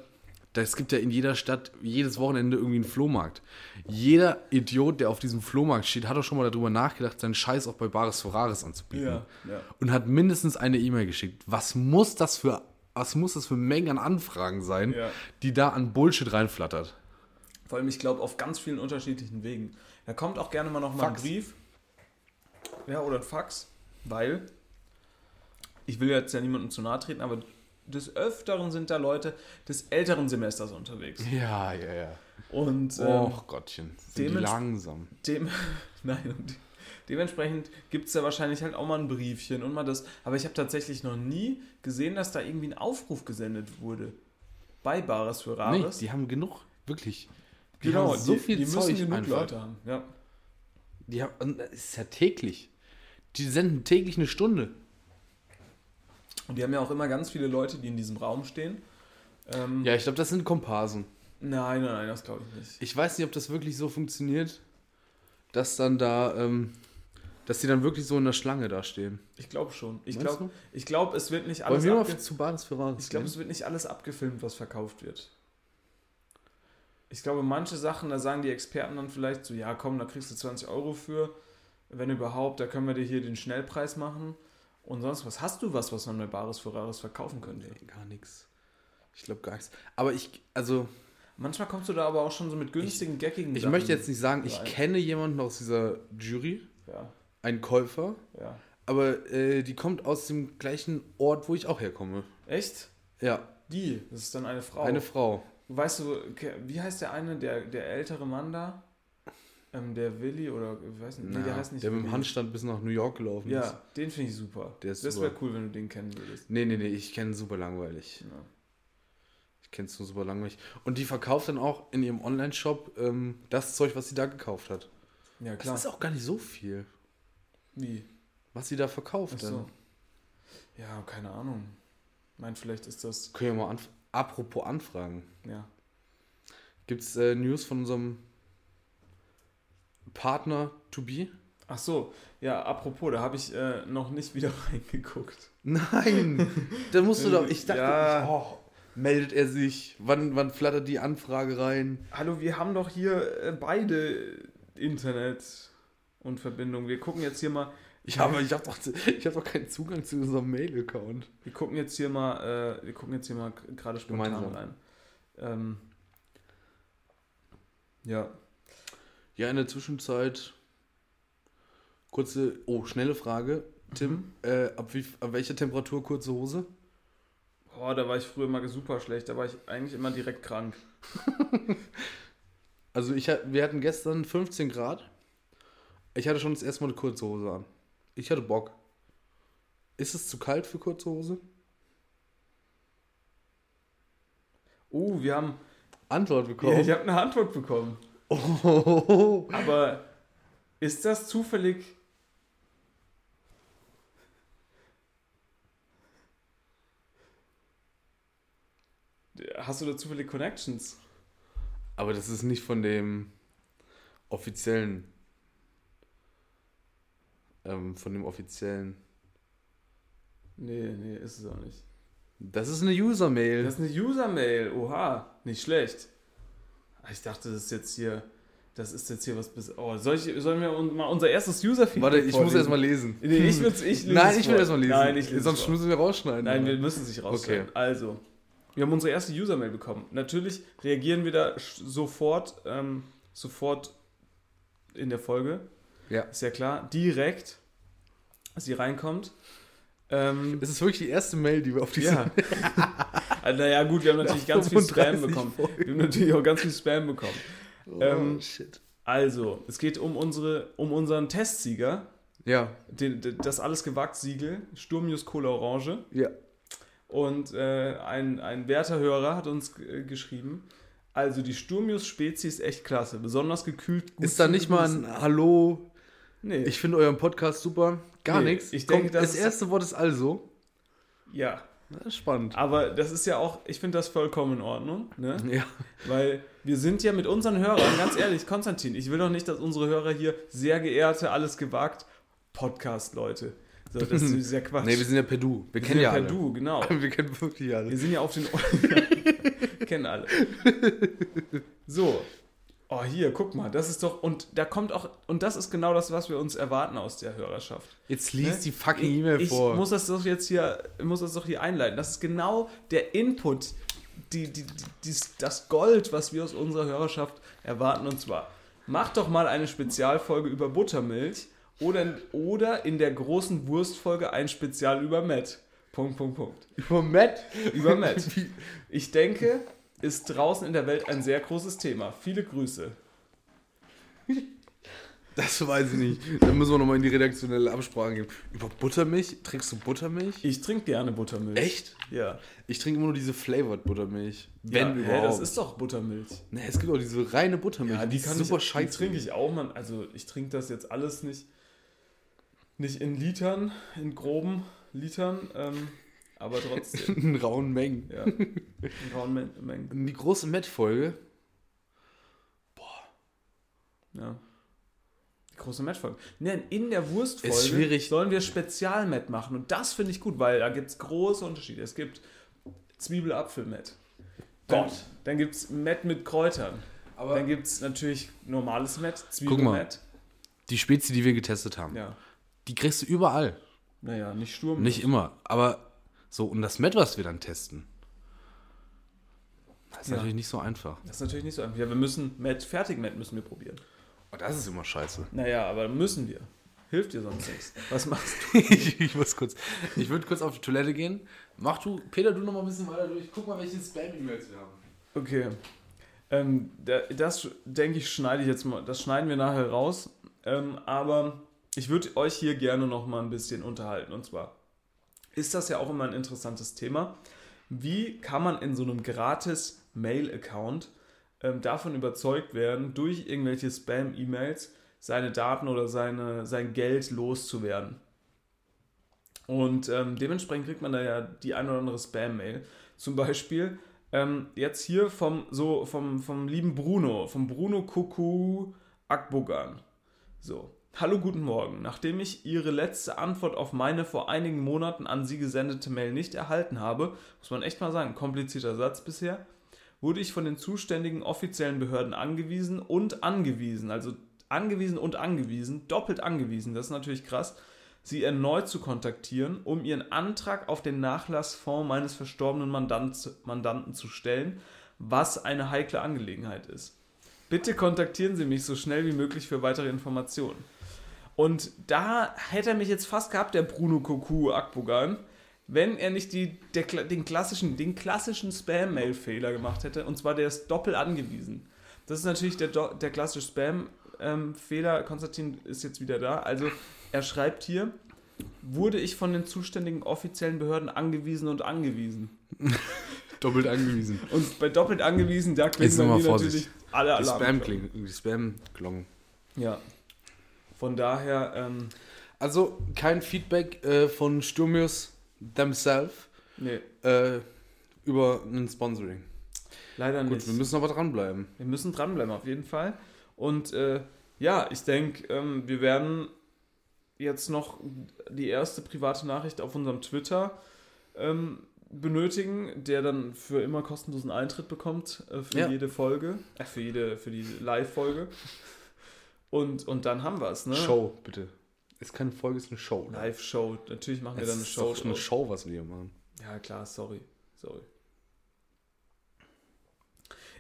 da- es gibt ja in jeder Stadt jedes Wochenende irgendwie einen Flohmarkt. Jeder Idiot, der auf diesem Flohmarkt steht, hat doch schon mal darüber nachgedacht, seinen Scheiß auch bei Bares Ferraris anzubieten Ja, ja. und hat mindestens eine E-Mail geschickt. Was muss das für was muss das für Mengen an Anfragen sein, Ja. die da an Bullshit reinflattert? Vor allem, ich glaube, auf ganz vielen unterschiedlichen Wegen. Da kommt auch gerne mal noch mal ein. Brief. Ja, oder ein Fax. Weil, ich will jetzt ja niemandem zu nahe treten, aber des Öfteren sind da Leute des älteren Semesters unterwegs. Ja, ja, ja. Und ähm, Och Gottchen, sind die langsam. dem, nein, und dementsprechend gibt es ja wahrscheinlich halt auch mal ein Briefchen und mal das. Aber ich habe tatsächlich noch nie gesehen, dass da irgendwie ein Aufruf gesendet wurde. Bei Bares für Nee, Rares. die haben genug, wirklich. Die genau, haben so die, viel die Zeug müssen genug einfach. Leute haben. Ja. Die haben, ist ja täglich. Die senden täglich eine Stunde. Und die haben ja auch immer ganz viele Leute, die in diesem Raum stehen. Ähm, Ja, ich glaube, das sind Komparsen. Nein, nein, nein, das glaube ich nicht. Ich weiß nicht, ob das wirklich so funktioniert, dass dann da, ähm, dass die dann wirklich so in der Schlange da stehen. Ich glaube schon. Ich glaube, ich glaub, es wird nicht Wollen alles wir mal abge zu Bares für Ich glaube, es wird nicht alles abgefilmt, was verkauft wird. Ich glaube, manche Sachen, da sagen die Experten dann vielleicht so, ja komm, da kriegst du 20 Euro für, wenn überhaupt, da können wir dir hier den Schnellpreis machen. Und sonst was. Hast du was, was man bei Bares für Rares verkaufen könnte? Nee, gar nichts. Ich glaube gar nichts. Aber ich, also, Manchmal kommst du da aber auch schon so mit günstigen, geckigen ich Sachen möchte jetzt nicht sagen, ich rein. kenne jemanden aus dieser Jury, Ja, einen Käufer, ja. aber äh, die kommt aus dem gleichen Ort, wo ich auch herkomme. Echt? Ja, Die, das ist dann eine Frau. eine Frau. Weißt du, wie heißt der eine, der, der ältere Mann da? Ähm, der Willi oder, ich weiß nicht, nee, der heißt nicht der mit dem Willi. Handstand bis nach New York gelaufen ist. Ja, den finde ich super. Der ist das wäre cool, wenn du den kennen würdest. Nee, nee, nee, ich kenne ihn super langweilig. Ja. Ich kenne es nur super langweilig. Und die verkauft dann auch in ihrem Online-Shop ähm, das Zeug, was sie da gekauft hat. Ja, Das klar. ist auch gar nicht so viel, Wie? was sie da verkauft. Ach so. Ja, keine Ahnung. Ich meine, vielleicht ist das. Können wir mal anf apropos anfragen. Ja. Gibt es äh, News von unserem Partner to be? Ach so, ja, apropos, da habe ich äh, noch nicht wieder reingeguckt. Nein! da musst du doch. Ich dachte, Ja. oh, meldet er sich? Wann, wann flattert die Anfrage rein? Hallo, wir haben doch hier äh, beide Internet und Verbindung. Wir gucken jetzt hier mal. Ich habe ich hab doch, ich hab doch keinen Zugang zu unserem Mail-Account. Wir gucken jetzt hier mal, äh, wir gucken jetzt hier mal gerade spontan Gemeinsam. rein. Ähm, ja. Ja, in der Zwischenzeit. Kurze, oh, schnelle Frage. Tim, äh, ab, wie, ab welcher Temperatur kurze Hose? Boah, da war ich früher mal super schlecht. Da war ich eigentlich immer direkt krank. Also ich, wir hatten gestern 15 Grad. Ich hatte schon das erste Mal eine kurze Hose an. Ich hatte Bock. Ist es zu kalt für kurze Hose? Oh, wir haben. Antwort Ja, bekommen. ich habe eine Antwort bekommen. Oh. Aber ist das zufällig. Hast du da zufällig Connections? Aber das ist nicht von dem offiziellen. Ähm, von dem offiziellen. Nee, nee, ist es auch nicht. Das ist eine User-Mail. Das ist eine User-Mail. Oha, nicht schlecht. Ich dachte, das ist jetzt hier. Das ist jetzt hier was bis. Oh, soll ich, sollen wir un- mal unser erstes User-Feedback Warte, ich muss vorlesen? erst mal lesen. Nee, ich will's, ich lese Nein, ich will vor. erst mal lesen. Nein, ich lese Sonst müssen wir rausschneiden. Nein, oder? wir müssen es nicht rausschneiden. Okay. Also, wir haben unsere erste User-Mail bekommen. Natürlich reagieren wir da sofort, ähm, sofort in der Folge. Ja. Ist ja klar. Direkt, als sie reinkommt. Ähm, Es ist wirklich die erste Mail, die wir auf diese. ja. also, naja, gut, wir haben natürlich ganz viel Spam 35 bekommen. Folgen. Wir haben natürlich auch ganz viel Spam bekommen. Oh, Ähm, shit. Also, es geht um, unsere, um unseren Testsieger. Ja, Den, den- das alles gewagt Siegel, Sturmius Cola Orange. ja. Und äh, ein, ein werter Hörer hat uns äh, geschrieben, also die Sturmius Spezies ist echt klasse, besonders gekühlt. gut Ist da nicht mal ein Hallo? Nee, Ich finde euren Podcast super. Gar Nee, nichts. ich denke, das erste Wort ist also. ja. Das ist spannend. Aber das ist ja auch, ich finde das vollkommen in Ordnung, ne? Ja. Weil wir sind ja mit unseren Hörern, ganz ehrlich, Konstantin, ich will doch nicht, dass unsere Hörer hier sehr geehrte, alles gewagt Podcast-Leute. So, das ist ja Quatsch. Nee, wir sind ja per Du. Wir, Wir kennen sind ja per alle. Du, genau. Wir kennen wirklich alle. Wir sind ja auf den. Kennen alle. So. Oh, hier, guck mal, das ist doch. Und da kommt auch. Und das ist genau das, was wir uns erwarten aus der Hörerschaft. Jetzt lies Ne? die fucking E-Mail ich vor. muss das doch jetzt hier, muss das doch hier einleiten. Das ist genau der Input, die, die, die, das Gold, was wir aus unserer Hörerschaft erwarten. Und zwar, macht doch mal eine Spezialfolge über Buttermilch oder, oder in der großen Wurstfolge ein Spezial über Matt. Punkt, Punkt, Punkt. Über Matt? Über Matt. Ich denke, ist draußen in der Welt ein sehr großes Thema. Viele Grüße. Das weiß ich nicht. Dann müssen wir nochmal in die redaktionelle Absprache gehen. Über Buttermilch? Trinkst du Buttermilch? Ich trinke gerne Buttermilch. Echt? Ja. Ich trinke immer nur diese Flavored Buttermilch. ja, Wenn hä, überhaupt. das ist doch Buttermilch. nee, es gibt auch diese reine Buttermilch. Ja, die ist kann super ich, scheiße. Die trinke ich auch, man. Also ich trinke das jetzt alles nicht, nicht in Litern, in groben Litern, ähm, aber trotzdem. in rauen Mengen. ja. In rauen Men- Mengen. Die große Matt-Folge. Ja. Die große Met-Folge. Nein, in der Wurstfolge sollen wir Spezial-Met machen. Und das finde ich gut, weil da gibt es große Unterschiede. Es gibt Zwiebel-Apfel-Met. Dann, Gott. dann gibt es Met mit Kräutern. Aber dann gibt es natürlich normales Met. Zwiebel-Met. die Spezi, die wir getestet haben, Ja. die kriegst du überall. Naja, nicht Sturm. Nicht immer. Aber so, und das Met, was wir dann testen, das ist Ja. natürlich nicht so einfach. Das ist natürlich nicht so einfach. Ja, wir müssen Met, fertig Met müssen wir probieren. Oh, das ist immer scheiße. Naja, aber müssen wir. Hilft dir sonst nichts. Was machst du? ich, ich muss kurz. Ich würde kurz auf die Toilette gehen. Mach du, Peter, du noch mal ein bisschen weiter durch. Guck mal, welche Spam-E-Mails wir haben. Okay. Ähm, da- das denke ich, schneide ich jetzt mal. Das schneiden wir nachher raus. Ähm, aber ich würde euch hier gerne noch mal ein bisschen unterhalten. Und zwar ist das ja auch immer ein interessantes Thema. Wie kann man in so einem gratis Mail-Account ähm, davon überzeugt werden, durch irgendwelche Spam-E-Mails seine Daten oder seine, sein Geld loszuwerden? Und ähm, dementsprechend kriegt man da ja die ein oder andere Spam-Mail. Zum Beispiel ähm, jetzt hier vom, so, vom, vom lieben Bruno, vom Bruno Kuku Akbogan. So. Hallo, guten Morgen. Nachdem ich Ihre letzte Antwort auf meine vor einigen Monaten an Sie gesendete Mail nicht erhalten habe, muss man echt mal sagen, komplizierter Satz bisher, wurde ich von den zuständigen offiziellen Behörden angewiesen und angewiesen, also angewiesen und angewiesen, doppelt angewiesen, das ist natürlich krass, Sie erneut zu kontaktieren, um Ihren Antrag auf den Nachlassfonds meines verstorbenen Mandant, Mandanten zu stellen, was eine heikle Angelegenheit ist. Bitte kontaktieren Sie mich so schnell wie möglich für weitere Informationen. Und da hätte er mich jetzt fast gehabt, der Bruno Koku Akbogan, wenn er nicht die, der, den klassischen, den klassischen Spam-Mail-Fehler gemacht hätte. Und zwar der ist doppelt angewiesen. Das ist natürlich der, der klassische Spam-Fehler. Konstantin ist jetzt wieder da. Also er schreibt hier, wurde ich von den zuständigen offiziellen Behörden angewiesen und angewiesen. Doppelt angewiesen. Und bei doppelt angewiesen, da klingen natürlich alle Die Alarm. Die Spam-Klongen. Ja. Von daher, ähm, Also kein Feedback äh, von Sturmius themselves nee, äh, über ein Sponsoring. leider Gut, nicht. wir müssen aber dranbleiben. Wir müssen dranbleiben, auf jeden Fall. Und äh, ja, ich denke, ähm, wir werden jetzt noch die erste private Nachricht auf unserem Twitter ähm, benötigen, der dann für immer kostenlosen Eintritt bekommt äh, für Ja. jede Folge, äh, für jede, für die Live-Folge. Und, und dann haben wir es, ne? Show, bitte. Ist keine Folge, ist eine Show. oder? Live-Show. Natürlich machen wir Es dann eine ist Show. doch eine draus. Show, was wir hier machen. Ja, klar, sorry. Sorry.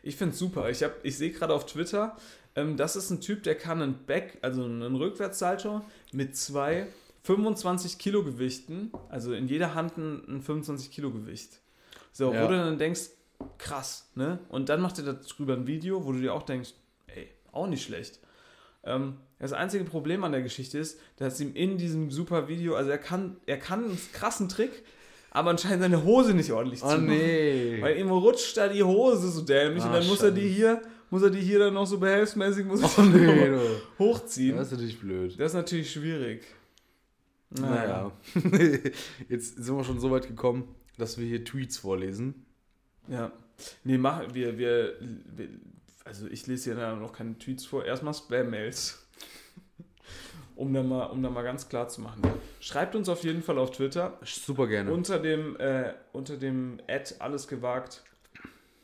Ich finde es super. Ich, hab- ich sehe gerade auf Twitter, ähm, das ist ein Typ, der kann einen Back, also einen Rückwärtssalto mit zwei 25 Kilo Gewichten, also in jeder Hand ein, ein 25 Kilo Gewicht. So, Ja. wo du dann denkst, krass, ne? Und dann macht er darüber ein Video, wo du dir auch denkst, ey, auch nicht schlecht. Ähm, das einzige Problem an der Geschichte ist, dass ihm in diesem super Video, also er kann, er kann einen krassen Trick, aber anscheinend seine Hose nicht ordentlich Oh zumachen. nee. Weil ihm rutscht da die Hose so dämlich und Ah, dann muss er die scheiße. hier, muss er die hier dann noch so behelfsmäßig muss Oh nee, hochziehen. Das ist natürlich blöd. Das ist natürlich schwierig. Naja. Jetzt sind wir schon so weit gekommen, dass wir hier Tweets vorlesen. Ja. Nee, machen wir, wir, wir, also ich lese hier noch keine Tweets vor, erstmal Spam-Mails. Um da, mal, um da mal ganz klar zu machen. Schreibt uns auf jeden Fall auf Twitter Super gerne. unter dem äh, unter dem Ad alles gewagt.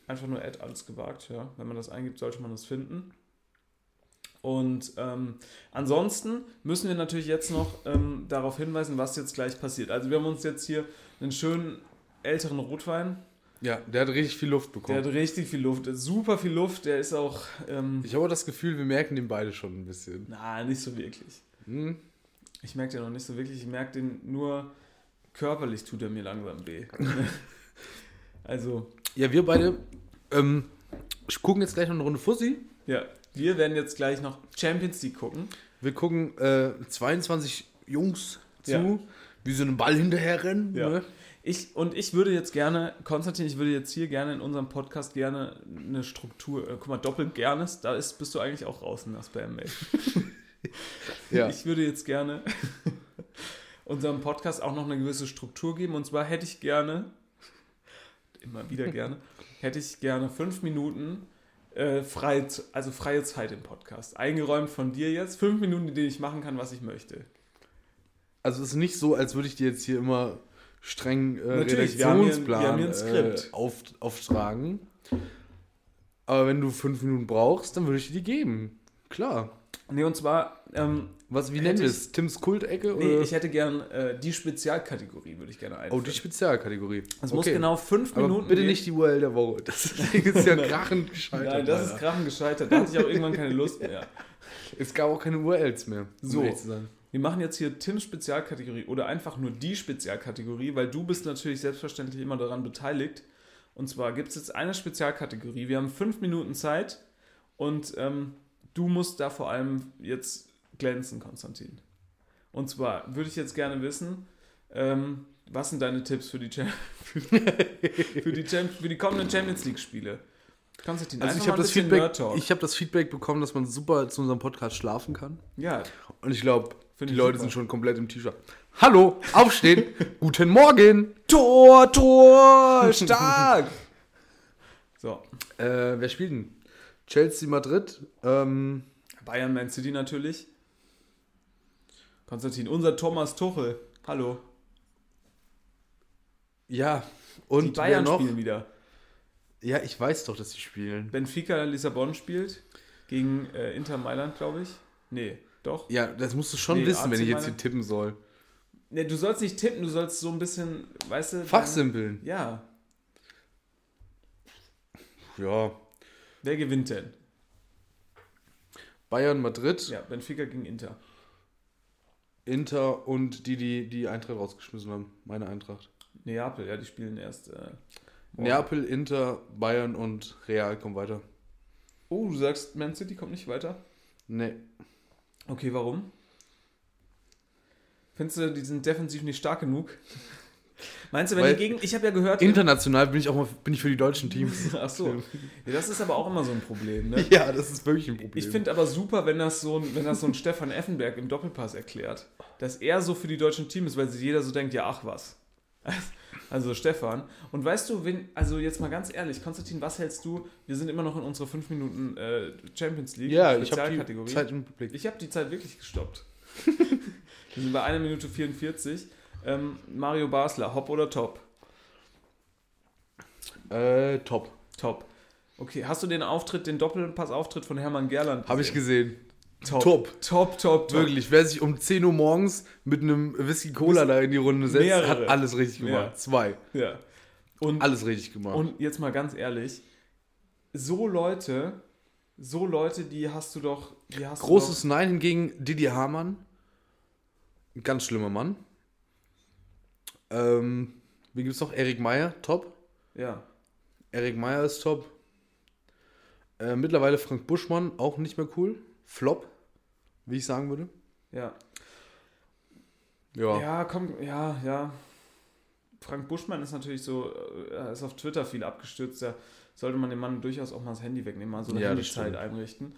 Einfach nur Ad alles gewagt, ja. Wenn man das eingibt, sollte man das finden. Und ähm, ansonsten müssen wir natürlich jetzt noch ähm, darauf hinweisen, was jetzt gleich passiert. Also wir haben uns jetzt hier einen schönen älteren Rotwein. Ja, der hat richtig viel Luft Der bekommen. hat richtig viel Luft, super viel Luft. Der ist auch, ähm, Ich habe das Gefühl, wir merken den beide schon ein bisschen. na, nicht so wirklich. Hm? Ich merke den noch nicht so wirklich. Ich merke den nur körperlich tut er mir langsam weh. also, Ja, wir beide ähm, gucken jetzt gleich noch eine Runde Fussi. ja, wir werden jetzt gleich noch Champions League gucken. Wir gucken äh, 22 Jungs zu, Ja. wie so einen Ball hinterher rennen. Ja. Ne? Ich, und ich würde jetzt gerne, Konstantin, ich würde jetzt hier gerne in unserem Podcast gerne eine Struktur, äh, guck mal, doppelt gernes, da ist, bist du eigentlich auch raus in der Spam-Mail. Ja. Ich würde jetzt gerne unserem Podcast auch noch eine gewisse Struktur geben. Und zwar hätte ich gerne, immer wieder gerne, hätte ich gerne fünf Minuten äh, freie, also freie Zeit im Podcast. Eingeräumt von dir jetzt. Fünf Minuten, in denen ich machen kann, was ich möchte. Also es ist nicht so, als würde ich dir jetzt hier immer streng äh, Natürlich, wir haben hier- wir Redaktionsplan. Äh, auf, auftragen. Aber wenn du fünf Minuten brauchst, dann würde ich dir die geben. Klar. Nee, und zwar, ähm, Was, wie ich- es? Tims Kultecke? nee, oder? ich hätte gern äh, die Spezialkategorie, würde ich gerne einführen. oh, die Spezialkategorie. Es muss genau fünf Aber Minuten bitte gehen. nicht die URL der Woche. Das Ding ist ja krachend gescheitert. Nein, das ist Alter. krachen gescheitert. Da hatte ich auch irgendwann keine Lust mehr. Es gab auch keine URLs mehr. um So. sein. Wir machen jetzt hier Tims Spezialkategorie oder einfach nur die Spezialkategorie, weil du bist natürlich selbstverständlich immer daran beteiligt. Und zwar gibt es jetzt eine Spezialkategorie. Wir haben fünf Minuten Zeit und ähm, du musst da vor allem jetzt glänzen, Konstantin. Und zwar würde ich jetzt gerne wissen, ähm, was sind deine Tipps für die, Cham für die, Cham für die kommenden Champions League-Spiele? Konstantin, Also ich habe das, Feedback, ich hab das Feedback bekommen, dass man super zu unserem Podcast schlafen kann. Ja, Und ich glaube, Find die Leute super. sind schon komplett im T-Shirt. Hallo, aufstehen, guten Morgen. Tor, Tor, stark! so, Äh, wer spielt denn? Chelsea, Madrid. Ähm, Bayern, Man City natürlich. Konstantin, unser Thomas Tuchel. Hallo. ja, Die und wer Bayern noch? spielen wieder. Ja, ich weiß doch, dass sie spielen. Benfica Lissabon spielt gegen äh, Inter Mailand, glaube ich. Nee, doch. Ja, das musst du schon Nee, wissen, wenn ich jetzt hier tippen soll. Nee, du sollst nicht tippen, du sollst so ein bisschen, weißt du. Fachsimpeln. Ja. Ja. Wer gewinnt denn? Bayern, Madrid, Ja, Benfica gegen Inter. Inter und die, die die Eintracht rausgeschmissen haben. Meine Eintracht. Neapel, ja, die spielen erst. Äh. Neapel, Inter, Bayern und Real kommen weiter. Oh, du sagst, Man City kommt nicht weiter? Nee. Okay, warum? Findest du, die sind defensiv nicht stark genug? Meinst du, wenn Weil die gegen. Ich habe ja gehört. International bin ich auch mal bin ich für die deutschen Teams. Ach so. Ja, das ist aber auch immer so ein Problem, ne? ja, das ist wirklich ein Problem. Ich finde aber super, wenn das, so ein, wenn das so ein Stefan Effenberg im Doppelpass erklärt, dass er so für die deutschen Teams ist, weil sich jeder so denkt, ja, ach was. Also Stefan. Und weißt du, wenn, also jetzt mal ganz ehrlich, Konstantin, was hältst du? Wir sind immer noch in unserer 5 Minuten äh, Champions League ja, ich habe die Spezialkategorie. Zeit im Blick. Ich habe die Zeit wirklich gestoppt. Wir sind bei 1 Minute 44. Ähm, Mario Basler, hopp oder top? Äh, top. Top. Okay, hast du den Auftritt, den Doppelpass-Auftritt von Hermann Gerland Habe ich gesehen. Top. Top. Top, top, top. Wirklich, wer sich um 10 Uhr morgens mit einem Whisky Cola da in die Runde setzt, Mehrere. hat alles richtig gemacht. Ja. Zwei. Ja. Und, Alles richtig gemacht. und jetzt mal ganz ehrlich, so Leute, so Leute, die hast du doch, die hast Großes Nein hingegen Didier Hamann. Ein ganz schlimmer Mann. Ähm, wie gibt es noch? Erik Meyer, top. du doch, ja. Erik Meyer ist top. Äh, mittlerweile Frank Buschmann, auch nicht mehr cool. Flop, wie ich sagen würde. Ja. Ja. Ja, komm, ja, ja. Frank Buschmann ist natürlich so, äh, er ist auf Twitter viel abgestürzt, da sollte man dem Mann durchaus auch mal das Handy wegnehmen, mal so eine Ja, Handyzeit einrichten.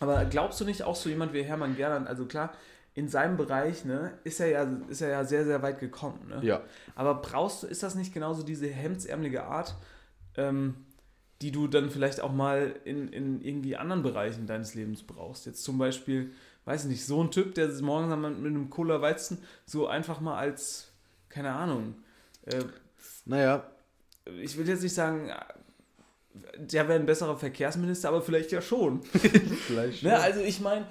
Aber glaubst du nicht auch so jemand wie Hermann Gerland, also klar, in seinem Bereich, ne, ist er ja, ist er ja sehr, sehr weit gekommen, ne? Ja. Aber brauchst du, ist das nicht genauso diese hemdsärmelige Art, ähm, die du dann vielleicht auch mal in, in irgendwie anderen Bereichen deines Lebens brauchst? Jetzt zum Beispiel, weiß ich nicht, so ein Typ, der morgens mit einem Cola Weizen so einfach mal als, keine Ahnung, äh, Naja, ich will jetzt nicht sagen, der wäre ein besserer Verkehrsminister, aber vielleicht ja schon. vielleicht. Ne? Also ich meine,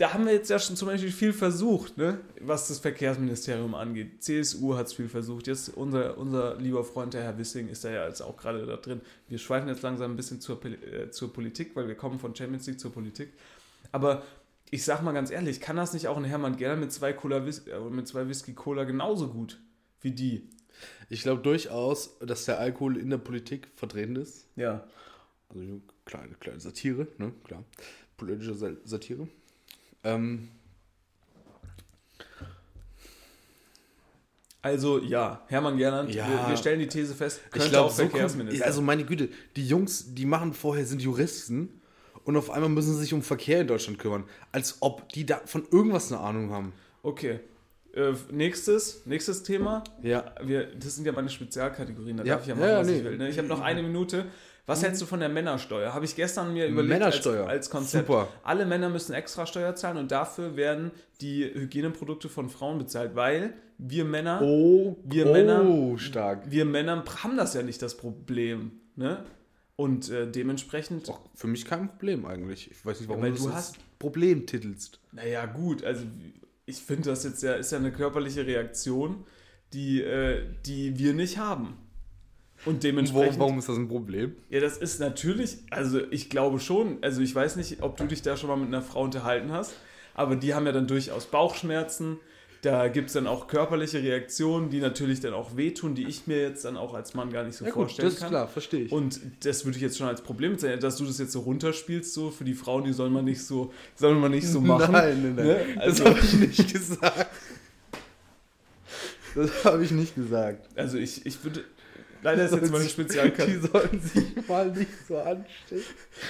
da haben wir jetzt ja schon zum Beispiel viel versucht, ne? was das Verkehrsministerium angeht. CSU hat es viel versucht. Jetzt unser, unser lieber Freund, der Herr Wissing, ist da ja jetzt auch gerade da drin. Wir schweifen jetzt langsam ein bisschen zur, äh, zur Politik, weil wir kommen von Champions League zur Politik. Aber ich sag mal ganz ehrlich, kann das nicht auch ein Hermann Gerler mit zwei, Cola, äh, mit zwei Whisky Cola genauso gut? wie die. Ich glaube durchaus, dass der Alkohol in der Politik vertreten ist. Ja. Also kleine, kleine Satire, ne? Klar. Politische Sa- Satire. Ähm, Also ja, Hermann Gernand, Ja. wir, wir stellen die These fest, könnte ich glaube, auch so Verkehrsminister. also meine Güte, die Jungs, die machen vorher, sind Juristen und auf einmal müssen sie sich um Verkehr in Deutschland kümmern. Als ob die da von irgendwas eine Ahnung haben. okay. Äh, nächstes, nächstes Thema. Ja. Wir, das sind ja meine Spezialkategorien, da Ja, darf ich ja ja, machen, ja, was nee. ich will. Ne? Ich habe noch eine Minute. Was hältst du von der Männersteuer? Habe ich gestern mir überlegt Männersteuer. Als, als Konzept. Super. Alle Männer müssen extra Steuer zahlen und dafür werden die Hygieneprodukte von Frauen bezahlt, weil wir Männer, Oh, Wir oh, Männer- stark. wir Männer haben das ja nicht das Problem. Ne? Und äh, dementsprechend, Doch, für mich kein Problem eigentlich. Ich weiß nicht, warum weil du du das hast- Problem titelst. naja gut, also ich finde das jetzt ja, ist ja eine körperliche Reaktion, die, äh, die wir nicht haben. Und dementsprechend. warum ist das ein Problem? Ja, das ist natürlich, also ich glaube schon, also ich weiß nicht, ob du dich da schon mal mit einer Frau unterhalten hast, aber die haben ja dann durchaus Bauchschmerzen. Da gibt es dann auch körperliche Reaktionen, die natürlich dann auch wehtun, die ich mir jetzt dann auch als Mann gar nicht so Ja gut, vorstellen das ist kann. klar, verstehe ich. Und das würde ich jetzt schon als Problem sehen, dass du das jetzt so runterspielst, so für die Frauen, die soll man nicht so, soll man nicht so machen. Nein, nein, nein. Ne? Das Also- habe ich nicht gesagt. Das habe ich nicht gesagt. Also ich, ich würde, leider ist jetzt meine Spezialkategorie. Die sollen sich mal nicht so anstellen.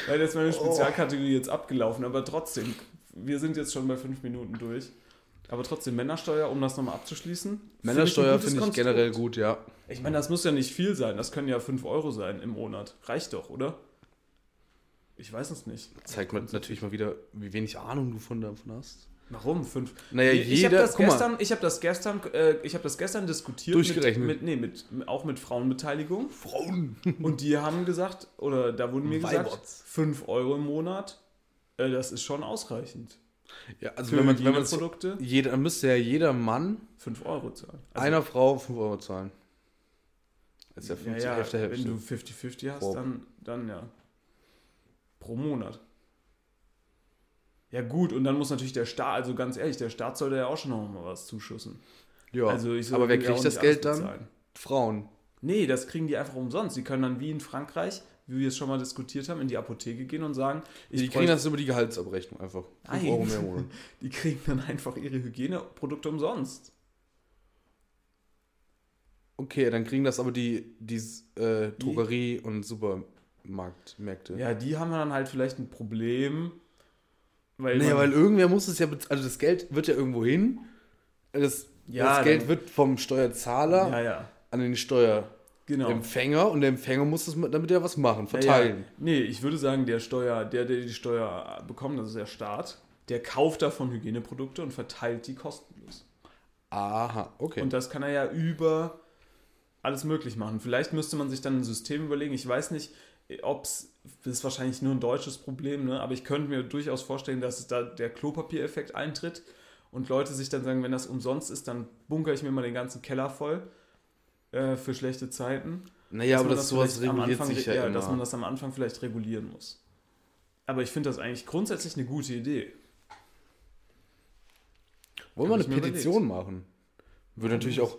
Leider ist Oh. meine Spezialkategorie jetzt abgelaufen, aber trotzdem, wir sind jetzt schon bei fünf Minuten durch. Aber trotzdem, Männersteuer, um das nochmal abzuschließen. Männersteuer finde ich Konstrukt. generell gut, ja. Ich meine, das muss ja nicht viel sein. Das können ja 5 Euro sein im Monat. Reicht doch, oder? Ich weiß es nicht. Zeigt mir natürlich mal wieder, wie wenig Ahnung du von davon hast. Warum? Fünf? Naja, ich habe jeder- das guck mal. gestern, ich habe das gestern, äh, ich habe das gestern diskutiert Durchgerechnet. mit, mit, nee, mit, auch mit Frauenbeteiligung. Frauen. Und die haben gesagt, oder da wurden mir gesagt, Weiberts. 5 Euro im Monat, äh, das ist schon ausreichend. Ja, also Für wenn man, wenn man Hygieneprodukte jeder, müsste ja jeder Mann 5 Euro zahlen. Also, einer Frau 5 Euro zahlen. Das ist ja ja, 50, ja, Hälfte, Hälfte. wenn du 50-50 hast, Pro. dann, dann ja. Pro Monat. Ja gut, und dann muss natürlich der Staat, also ganz ehrlich, der Staat sollte ja auch schon noch mal was zuschussen. ja, Also ich aber wer kriegt das Geld dann? bezahlen. Frauen. Nee, das kriegen die einfach umsonst. Die können dann wie in Frankreich, wie wir es schon mal diskutiert haben, in die Apotheke gehen und sagen, ich Die kriegen das über die Gehaltsabrechnung einfach. 5 Nein. Euro mehr im Monat. die kriegen dann einfach ihre Hygieneprodukte umsonst. Okay, dann kriegen das aber die, die äh, Drogerie- und Supermarktmärkte. Ja, die haben dann halt vielleicht ein Problem. Weil Naja, weil irgendwer muss es ja, bez- also das Geld wird ja irgendwo hin. Das, Ja, das Geld wird vom Steuerzahler ja, ja, an den Steuerempfänger genau. und der Empfänger muss es mit- damit ja was machen, verteilen. Nee, ich würde sagen, der Steuer, der, der die Steuer bekommt, das ist der Staat. Der kauft davon Hygieneprodukte und verteilt die kostenlos. Aha, okay. Und das kann er ja über alles möglich machen. Vielleicht müsste man sich dann ein System überlegen. Ich weiß nicht, ob es, das ist wahrscheinlich nur ein deutsches Problem, ne? aber ich könnte mir durchaus vorstellen, dass da der Klopapiereffekt eintritt und Leute sich dann sagen, wenn das umsonst ist, dann bunkere ich mir mal den ganzen Keller voll äh, für schlechte Zeiten. naja, Dass aber das sowas reguliert Anfang, sich ja, ja, immer. dass man das am Anfang vielleicht regulieren muss. Aber ich finde das eigentlich grundsätzlich eine gute Idee. Wollen wir eine Petition machen? Würde natürlich auch.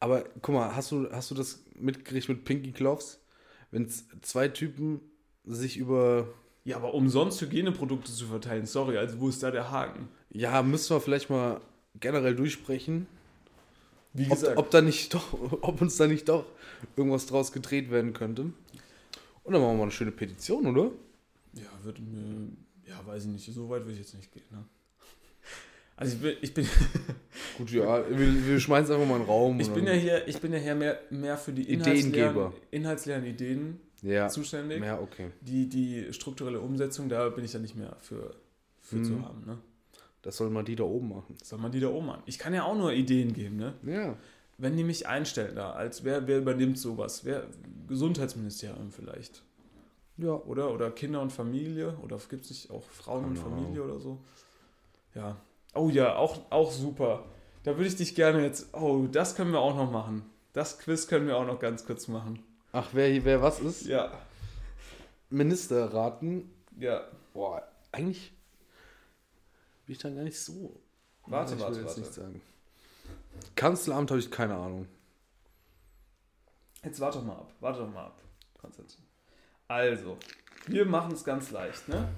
Aber guck mal, hast du, hast du das mitgekriegt mit Pinky Gloves? Wenn zwei Typen sich über. Ja, aber umsonst Hygieneprodukte zu verteilen, sorry, also wo ist da der Haken? Ja, müssen wir vielleicht mal generell durchsprechen, Wie ob, ob, da nicht doch, ob uns da nicht doch irgendwas draus gedreht werden könnte. Und dann machen wir mal eine schöne Petition, oder? Ja, würde mir. Ja, weiß ich nicht. So weit würde ich jetzt nicht gehen. Ne? Also ich bin, ich bin, Gut, ja, wir, wir schmeißen einfach mal in den Raum. ich und bin ja hier, ich bin ja hier mehr, mehr für die Ideengeber. inhaltsleeren, inhaltsleeren Ideen ja, zuständig. ja, okay. Die, die strukturelle Umsetzung, da bin ich ja nicht mehr für, für zu Mhm. haben. Ne? Das soll mal die da oben machen. Soll man die da oben an. Ich kann ja auch nur Ideen geben, ne? Ja. Wenn die mich einstellen da, als wer, wer übernimmt sowas? Wer, Gesundheitsministerium vielleicht. Ja. Oder? Oder Kinder und Familie? Oder gibt es nicht auch Frauen und Keine Familie oder so? Ja. Oh ja, auch, auch super. Da würde ich dich gerne jetzt. Oh, das können wir auch noch machen. Das Quiz können wir auch noch ganz kurz machen. Ach, wer, wer was ist? Ja. Minister raten. Ja. Boah, eigentlich bin ich da gar nicht so. Warte, ich warte, will jetzt warte. nicht sagen. Kanzleramt habe ich keine Ahnung. Jetzt warte doch mal ab. Warte doch mal ab, Konstantin. Also, wir machen es ganz leicht, ne?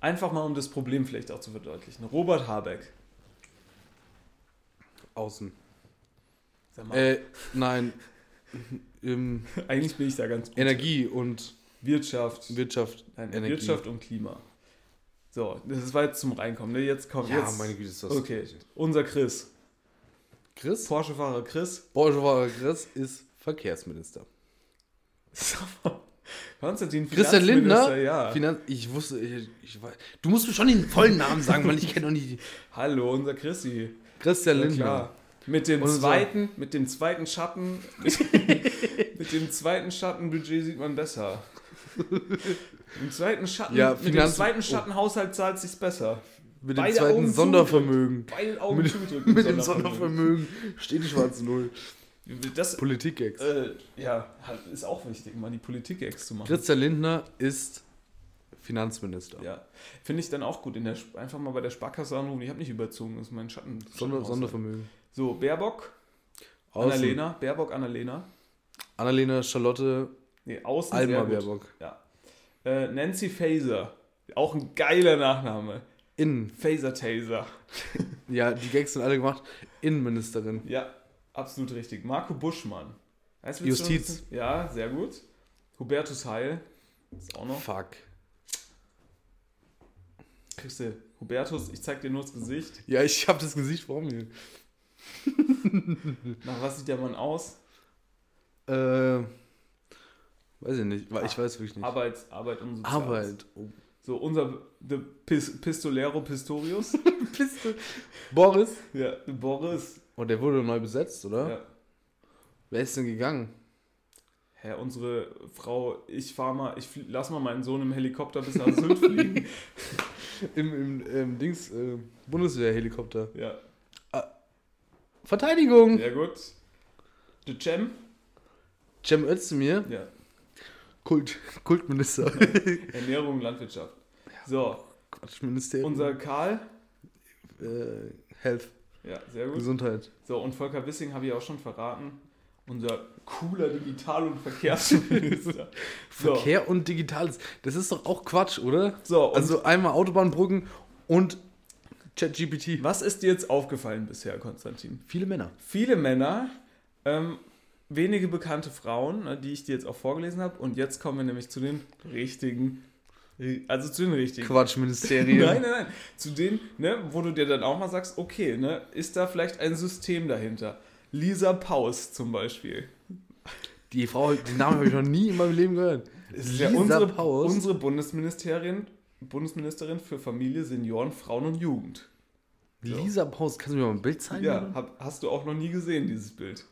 Einfach mal, um das Problem vielleicht auch zu verdeutlichen. Robert Habeck. Außen. Sag mal, Äh, nein. ähm, eigentlich bin ich da ganz gut. Energie und Wirtschaft. Wirtschaft. Nein, Energie. Wirtschaft und Klima. So, das war jetzt zum Reinkommen. Ne? Jetzt kommt Ja, jetzt. meine Güte, ist das. Okay, unser Chris. Chris? Porsche-Fahrer Chris. Bourgeois Chris ist Verkehrsminister. Konstantin Christian Lindner? Ja. Finan ich wusste, ich, ich weiß. Du musst mir schon den vollen Namen sagen, weil ich kenne doch nicht. die- Hallo, unser Chrissy. Christian Lindner. Mit dem Unser- zweiten, mit dem zweiten Schatten, mit, mit dem zweiten Schattenbudget sieht man besser. Im zweiten Schatten, Ja, mit dem zweiten Schattenhaushalt zahlt sich's besser. Mit dem Beide zweiten Augen Sondervermögen. Beide Augen Mit, mit dem Sondervermögen steht die schwarze Null. Das Politik-Ex. äh, ja, ist auch wichtig, mal die Politik-Ex zu machen. Christian Lindner ist Finanzminister. Ja, finde ich dann auch gut. In der, einfach mal bei der Sparkasse anrufen. Ich habe nicht überzogen, das ist mein Schatten. Sonder. Sondervermögen. So, Baerbock, Außen. Annalena. Baerbock, Annalena. Annalena Charlotte Nee, außen sehr Alma. Baerbock. Ja. Äh, Nancy Faser. Auch ein geiler Nachname. Innen. Faser Taser. Ja, die Gags sind alle gemacht. Innenministerin. Ja, absolut richtig. Marco Buschmann. Weißt, Justiz. Ja, sehr gut. Hubertus Heil. Ist auch noch. Fuck. Kriegst du Hubertus, ich zeig dir nur das Gesicht. Ja, ich habe das Gesicht vor mir. Nach was sieht der Mann aus? Äh, weiß ich nicht. weil Ich weiß wirklich nicht. Arbeit, Arbeit und Soziales. Arbeit. Oh. So, unser the Pis, Pistolero Pistorius. Piste. Boris. ja, Boris. Oh, der wurde neu besetzt, oder? Ja. Wer ist denn gegangen? Hä, unsere Frau, ich fahr mal, ich lass mal meinen Sohn im Helikopter bis nach Sylt fliegen. Im, im, im Dings, äh, Bundeswehr-Helikopter. Ja, Verteidigung! sehr gut. The Cem? Cem Özdemir, Ja, Kult, Kultminister. Ernährung, Landwirtschaft. So, Quatschministerium. unser Karl? äh, Health, Ja, sehr gut. Gesundheit. So, und Volker Wissing habe ich auch schon verraten. Unser cooler Digital- und Verkehrsminister. So, Verkehr und Digitales. Das ist doch auch Quatsch, oder? so Also einmal Autobahnbrücken und ChatGPT. was ist dir jetzt aufgefallen bisher, Konstantin? Viele Männer. Viele Männer, ähm, wenige bekannte Frauen, ne, die ich dir jetzt auch vorgelesen habe. Und jetzt kommen wir nämlich zu den richtigen, also zu den richtigen. Quatschministerien. Nein, nein, nein. Zu denen, ne, wo du dir dann auch mal sagst, okay, ne, ist da vielleicht ein System dahinter? Lisa Paus zum Beispiel. Die Frau, den Namen habe ich noch nie in meinem Leben gehört. Ist ja Lisa unsere, Paus. unsere Bundesministerin, Bundesministerin für Familie, Senioren, Frauen und Jugend. Lisa Paus, kannst du mir mal ein Bild zeigen? Ja, hab, hast du auch noch nie gesehen, dieses Bild?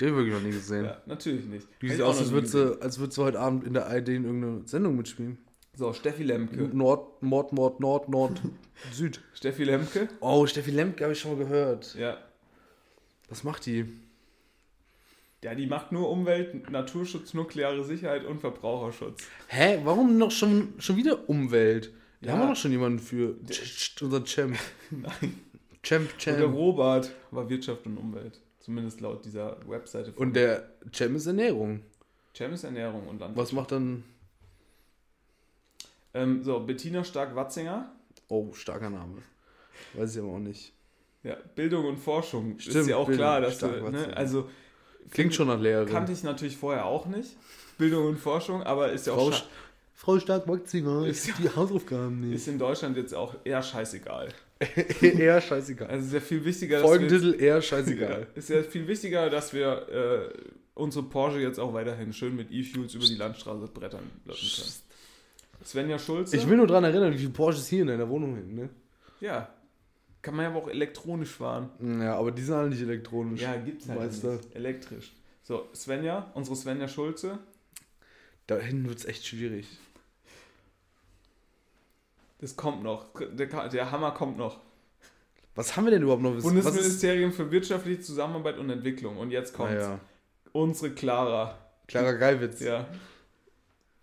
Den habe ich noch nie gesehen. Ja, natürlich nicht. Die sieht aus, als würdest du, als würdest du heute Abend in der ARD in irgendeiner Sendung mitspielen. So, Steffi Lemke. Nord, Nord, Nord, Nord, Nord, Süd. Steffi Lemke? Oh, Steffi Lemke habe ich schon mal gehört. Ja. Was macht die? Ja, die macht nur Umwelt, Naturschutz, nukleare Sicherheit und Verbraucherschutz. Hä? Warum noch schon, schon wieder Umwelt? Da Ja. haben wir doch schon jemanden für. Unser Champ. Nein. Champ, Und der Champ. Robert war Wirtschaft und Umwelt. Zumindest laut dieser Webseite. Und der Champ ist Ernährung. Cem ist Ernährung und Landwirtschaft. Was macht dann. Ähm, so, Bettina Stark-Watzinger. Oh, starker Name. Weiß ich aber auch nicht. Ja, Bildung und Forschung. ist Stimmt, ja auch Bildung, klar, dass du, ne, also Klingt schon nach Lehrerin. kannte ich natürlich vorher auch nicht. Bildung und Forschung, aber ist ja auch Frau, scha- Frau Stark-Watzinger Ist ja- die Hausaufgaben nicht. ist in Deutschland jetzt auch eher scheißegal. eher scheißegal. Also ist ja viel wichtiger, dass wir, Folgentitel eher ja, scheißegal. ist ja viel wichtiger, dass wir äh, unsere Porsche jetzt auch weiterhin schön mit E-Fuels über die Landstraße brettern lassen können. Svenja Schulze. Ich will nur daran erinnern, wie viele Porsches hier in deiner Wohnung hängen, ne? ja. Kann man ja aber auch elektronisch fahren. Ja, aber die sind alle nicht elektronisch. Ja, gibt's halt Meister. nicht. Elektrisch. So, Svenja, unsere Svenja Schulze. Da hinten wird es echt schwierig. Das kommt noch. Der, der Hammer kommt noch. Was haben wir denn überhaupt noch? Bundesministerium für wirtschaftliche Zusammenarbeit und Entwicklung. Und jetzt kommt Naja, unsere Clara. Clara Geiwitz. Ja.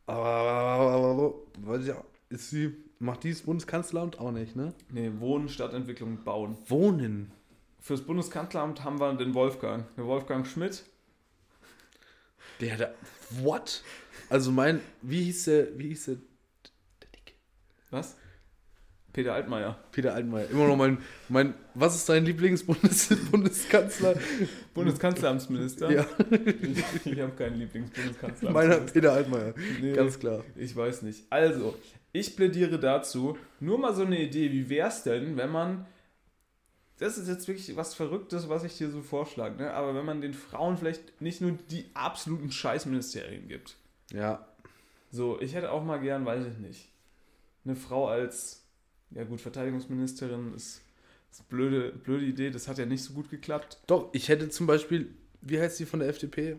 Aber, aber, aber, aber auch, ist sie, macht die das Bundeskanzleramt auch nicht, ne? Nee, Wohnen, Stadtentwicklung, Bauen. Wohnen. Fürs Bundeskanzleramt haben wir den Wolfgang. Den Wolfgang Schmidt. Der, der, what? Also mein, wie hieß der, wie hieß der? Der Dicke. Was? Peter Altmaier. Peter Altmaier. Immer noch mein, mein, was ist dein Lieblingsbundeskanzler? Bundeskanzleramtsminister. Ja. Ich, ich habe keinen Lieblingsbundeskanzler. Meiner Peter Altmaier. Nee. Ganz klar. Ich weiß nicht. Also, ich plädiere dazu, nur mal so eine Idee, wie wäre es denn, wenn man, das ist jetzt wirklich was Verrücktes, was ich dir so vorschlage, ne? aber wenn man den Frauen vielleicht nicht nur die absoluten Scheißministerien gibt. Ja. So, ich hätte auch mal gern, weiß ich nicht, eine Frau als, ja gut, Verteidigungsministerin ist, ist blöde, blöde Idee, das hat ja nicht so gut geklappt. Doch, ich hätte zum Beispiel, wie heißt die von der FDP?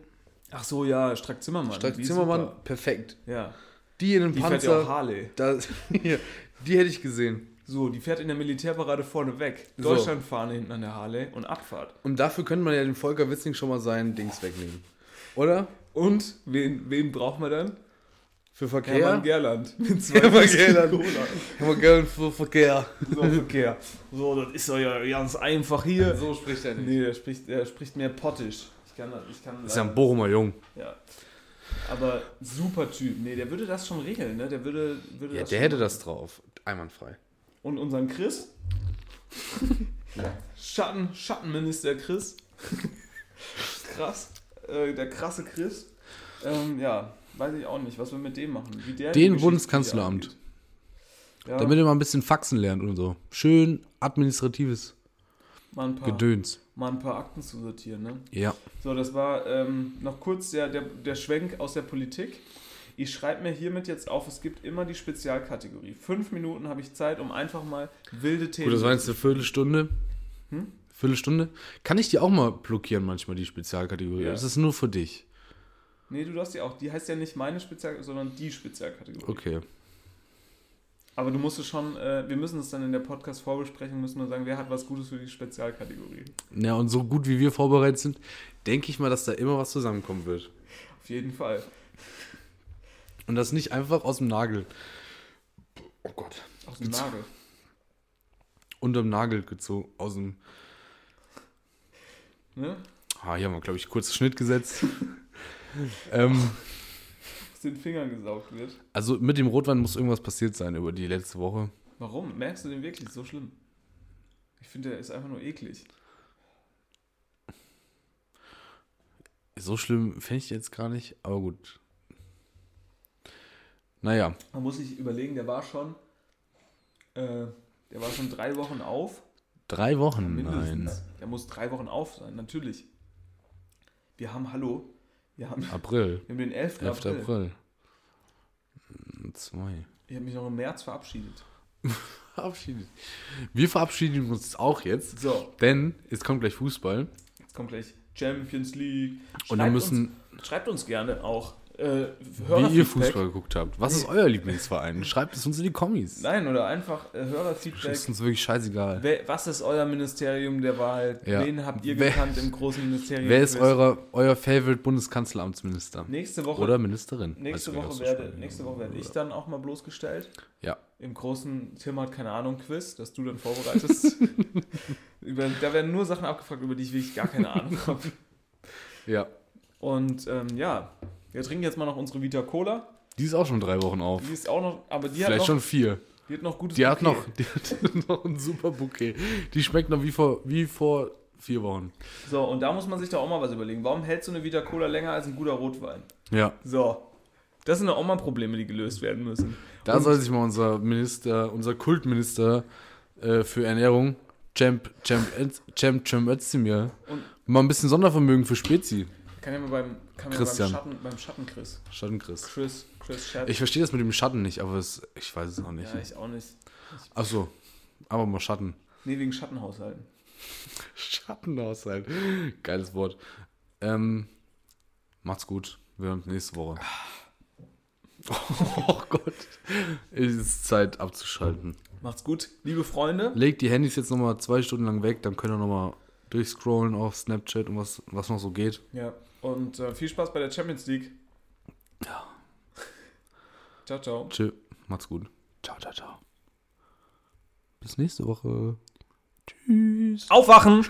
Ach so, ja, Strack Zimmermann. Strack Zimmermann, perfekt. Ja, Die in einem die fährt ja auch Panzer, Harley. da, ja, die hätte ich gesehen. So, die fährt in der Militärparade vorne weg. So. Deutschlandfahne hinten an der Harley und Abfahrt. Und dafür könnte man ja den Volker Wissing schon mal sein Dings wegnehmen. Oder? Und wen, wen braucht man dann? Für Verkehr? Hermann Gerland. Mit zwei Hermann Gerland. Cola. Wir gerne für Verkehr. So, Verkehr. So, das ist doch ja ganz einfach hier. So spricht er nicht. Nee, der spricht, der spricht mehr pottisch. Ich kann, ich kann Das ist ja ein Bochumer Jung. Ja. Aber super Typ. Nee, der würde das schon regeln, ne? Der würde, würde Ja, das der hätte machen. das drauf. Einwandfrei. Und unseren Chris? Schatten, Schattenminister Chris. Krass. Äh, der krasse Chris. Ähm, ja, weiß ich auch nicht, was wir mit dem machen. Wie der die Den Bundeskanzleramt. Ja, Damit er mal ein bisschen Faxen lernt und so. Schön administratives mal, paar, Gedöns. mal ein paar Akten zu sortieren, ne? Ja. So, das war ähm, noch kurz der, der, der Schwenk aus der Politik. Ich schreibe mir hiermit jetzt auf, es gibt immer die Spezialkategorie. Fünf Minuten habe ich Zeit, um einfach mal wilde Themen... Gut, das war jetzt eine Viertelstunde. Hm? Viertelstunde. Kann ich die auch mal blockieren manchmal, die Spezialkategorie? Ja. Das ist nur für dich. Nee, du darfst die auch. Die heißt ja nicht meine Spezial, sondern die Spezialkategorie. Okay. Aber du musst es schon, äh, wir müssen es dann in der Podcast-Vorbesprechung, müssen wir sagen, wer hat was Gutes für die Spezialkategorie. Ja, und so gut wie wir vorbereitet sind, denke ich mal, dass da immer was zusammenkommen wird. Auf jeden Fall. Und das nicht einfach aus dem Nagel. Oh Gott. Aus dem Nagel. Unterm Nagel gezogen. Aus dem. Ne? Ah, hier haben wir, glaube ich, kurz Schnitt gesetzt. ähm, Aus den Fingern gesaugt wird. also mit dem Rotwein muss irgendwas passiert sein über die letzte Woche. Warum? Merkst du den wirklich so schlimm? Ich finde, der ist einfach nur eklig. So schlimm fände ich jetzt gar nicht, aber gut. Naja, Man muss sich überlegen, der war schon, äh, der war schon drei Wochen auf. drei Wochen, Mindestens. nein. Der muss drei Wochen auf sein, natürlich. Wir haben, hallo, wir haben, April. wir haben den 11. 11. April. April. Hm, Zwei. Ich habe mich noch im März verabschiedet. Verabschiedet. Wir verabschieden uns auch jetzt, So, denn es kommt gleich Fußball. jetzt kommt gleich Champions League. Und dann Schreibt müssen, Uns, schreibt uns gerne auch äh, wie ihr Fußball geguckt habt. Was ist euer Lieblingsverein? Schreibt es uns in die Kommis. Nein, oder einfach äh, Das Hörerfeedback. ist uns wirklich scheißegal. Wer, was ist euer Ministerium der Wahl? Ja. Wen habt ihr Wer- gekannt im großen Ministerium? Wer ist eure, euer Favorite Bundeskanzleramtsminister? Nächste Woche, Oder Ministerin? nächste, Woche nicht, werde, nächste. Woche werde ich dann auch mal bloßgestellt. Ja. Im großen Tim hat keine Ahnung Quiz, das du dann vorbereitest. über, da werden nur Sachen abgefragt, über die ich wirklich gar keine Ahnung habe. Ja. Und ähm, ja, wir trinken jetzt mal noch unsere Vita Cola. Die ist auch schon drei Wochen auf. Die ist auch noch, aber die hat Vielleicht noch, schon vier. die hat noch gutes Die hat, Bouquet. noch, die hat noch ein super Bouquet. Die schmeckt noch wie vor, wie vor vier Wochen. So, und da muss man sich doch auch mal was überlegen. Warum hält so eine Vita Cola länger als ein guter Rotwein? Ja. So. Das sind doch auch mal Probleme, die gelöst werden müssen. Da Und- soll sich mal unser Minister, unser Kultminister äh, für Ernährung, Cem, Cem, Cem, Cem Özdemir, Und- mal ein bisschen Sondervermögen für Spezi. Kann ja mal beim, kann ja Christian. beim Schatten, beim Schatten Chris. Schattenchrist. Chris, Chris Schatten. Ich verstehe das mit dem Schatten nicht, aber es, ich weiß es auch nicht. ja, ich auch nicht. Ach so, aber mal Schatten. Nee, wegen Schattenhaushalten. Schattenhaushalt. Geiles Wort. Ähm, macht's gut. Wir hören uns nächste Woche. Oh Gott. Es ist Zeit abzuschalten. Macht's gut, liebe Freunde. Legt die Handys jetzt nochmal zwei Stunden lang weg, dann könnt ihr nochmal durchscrollen auf Snapchat und was, was noch so geht. Ja, und äh, viel Spaß bei der Champions League. Ja. Ciao, ciao. Tschö. Macht's gut. Ciao, ciao, ciao. Bis nächste Woche. Tschüss. Aufwachen!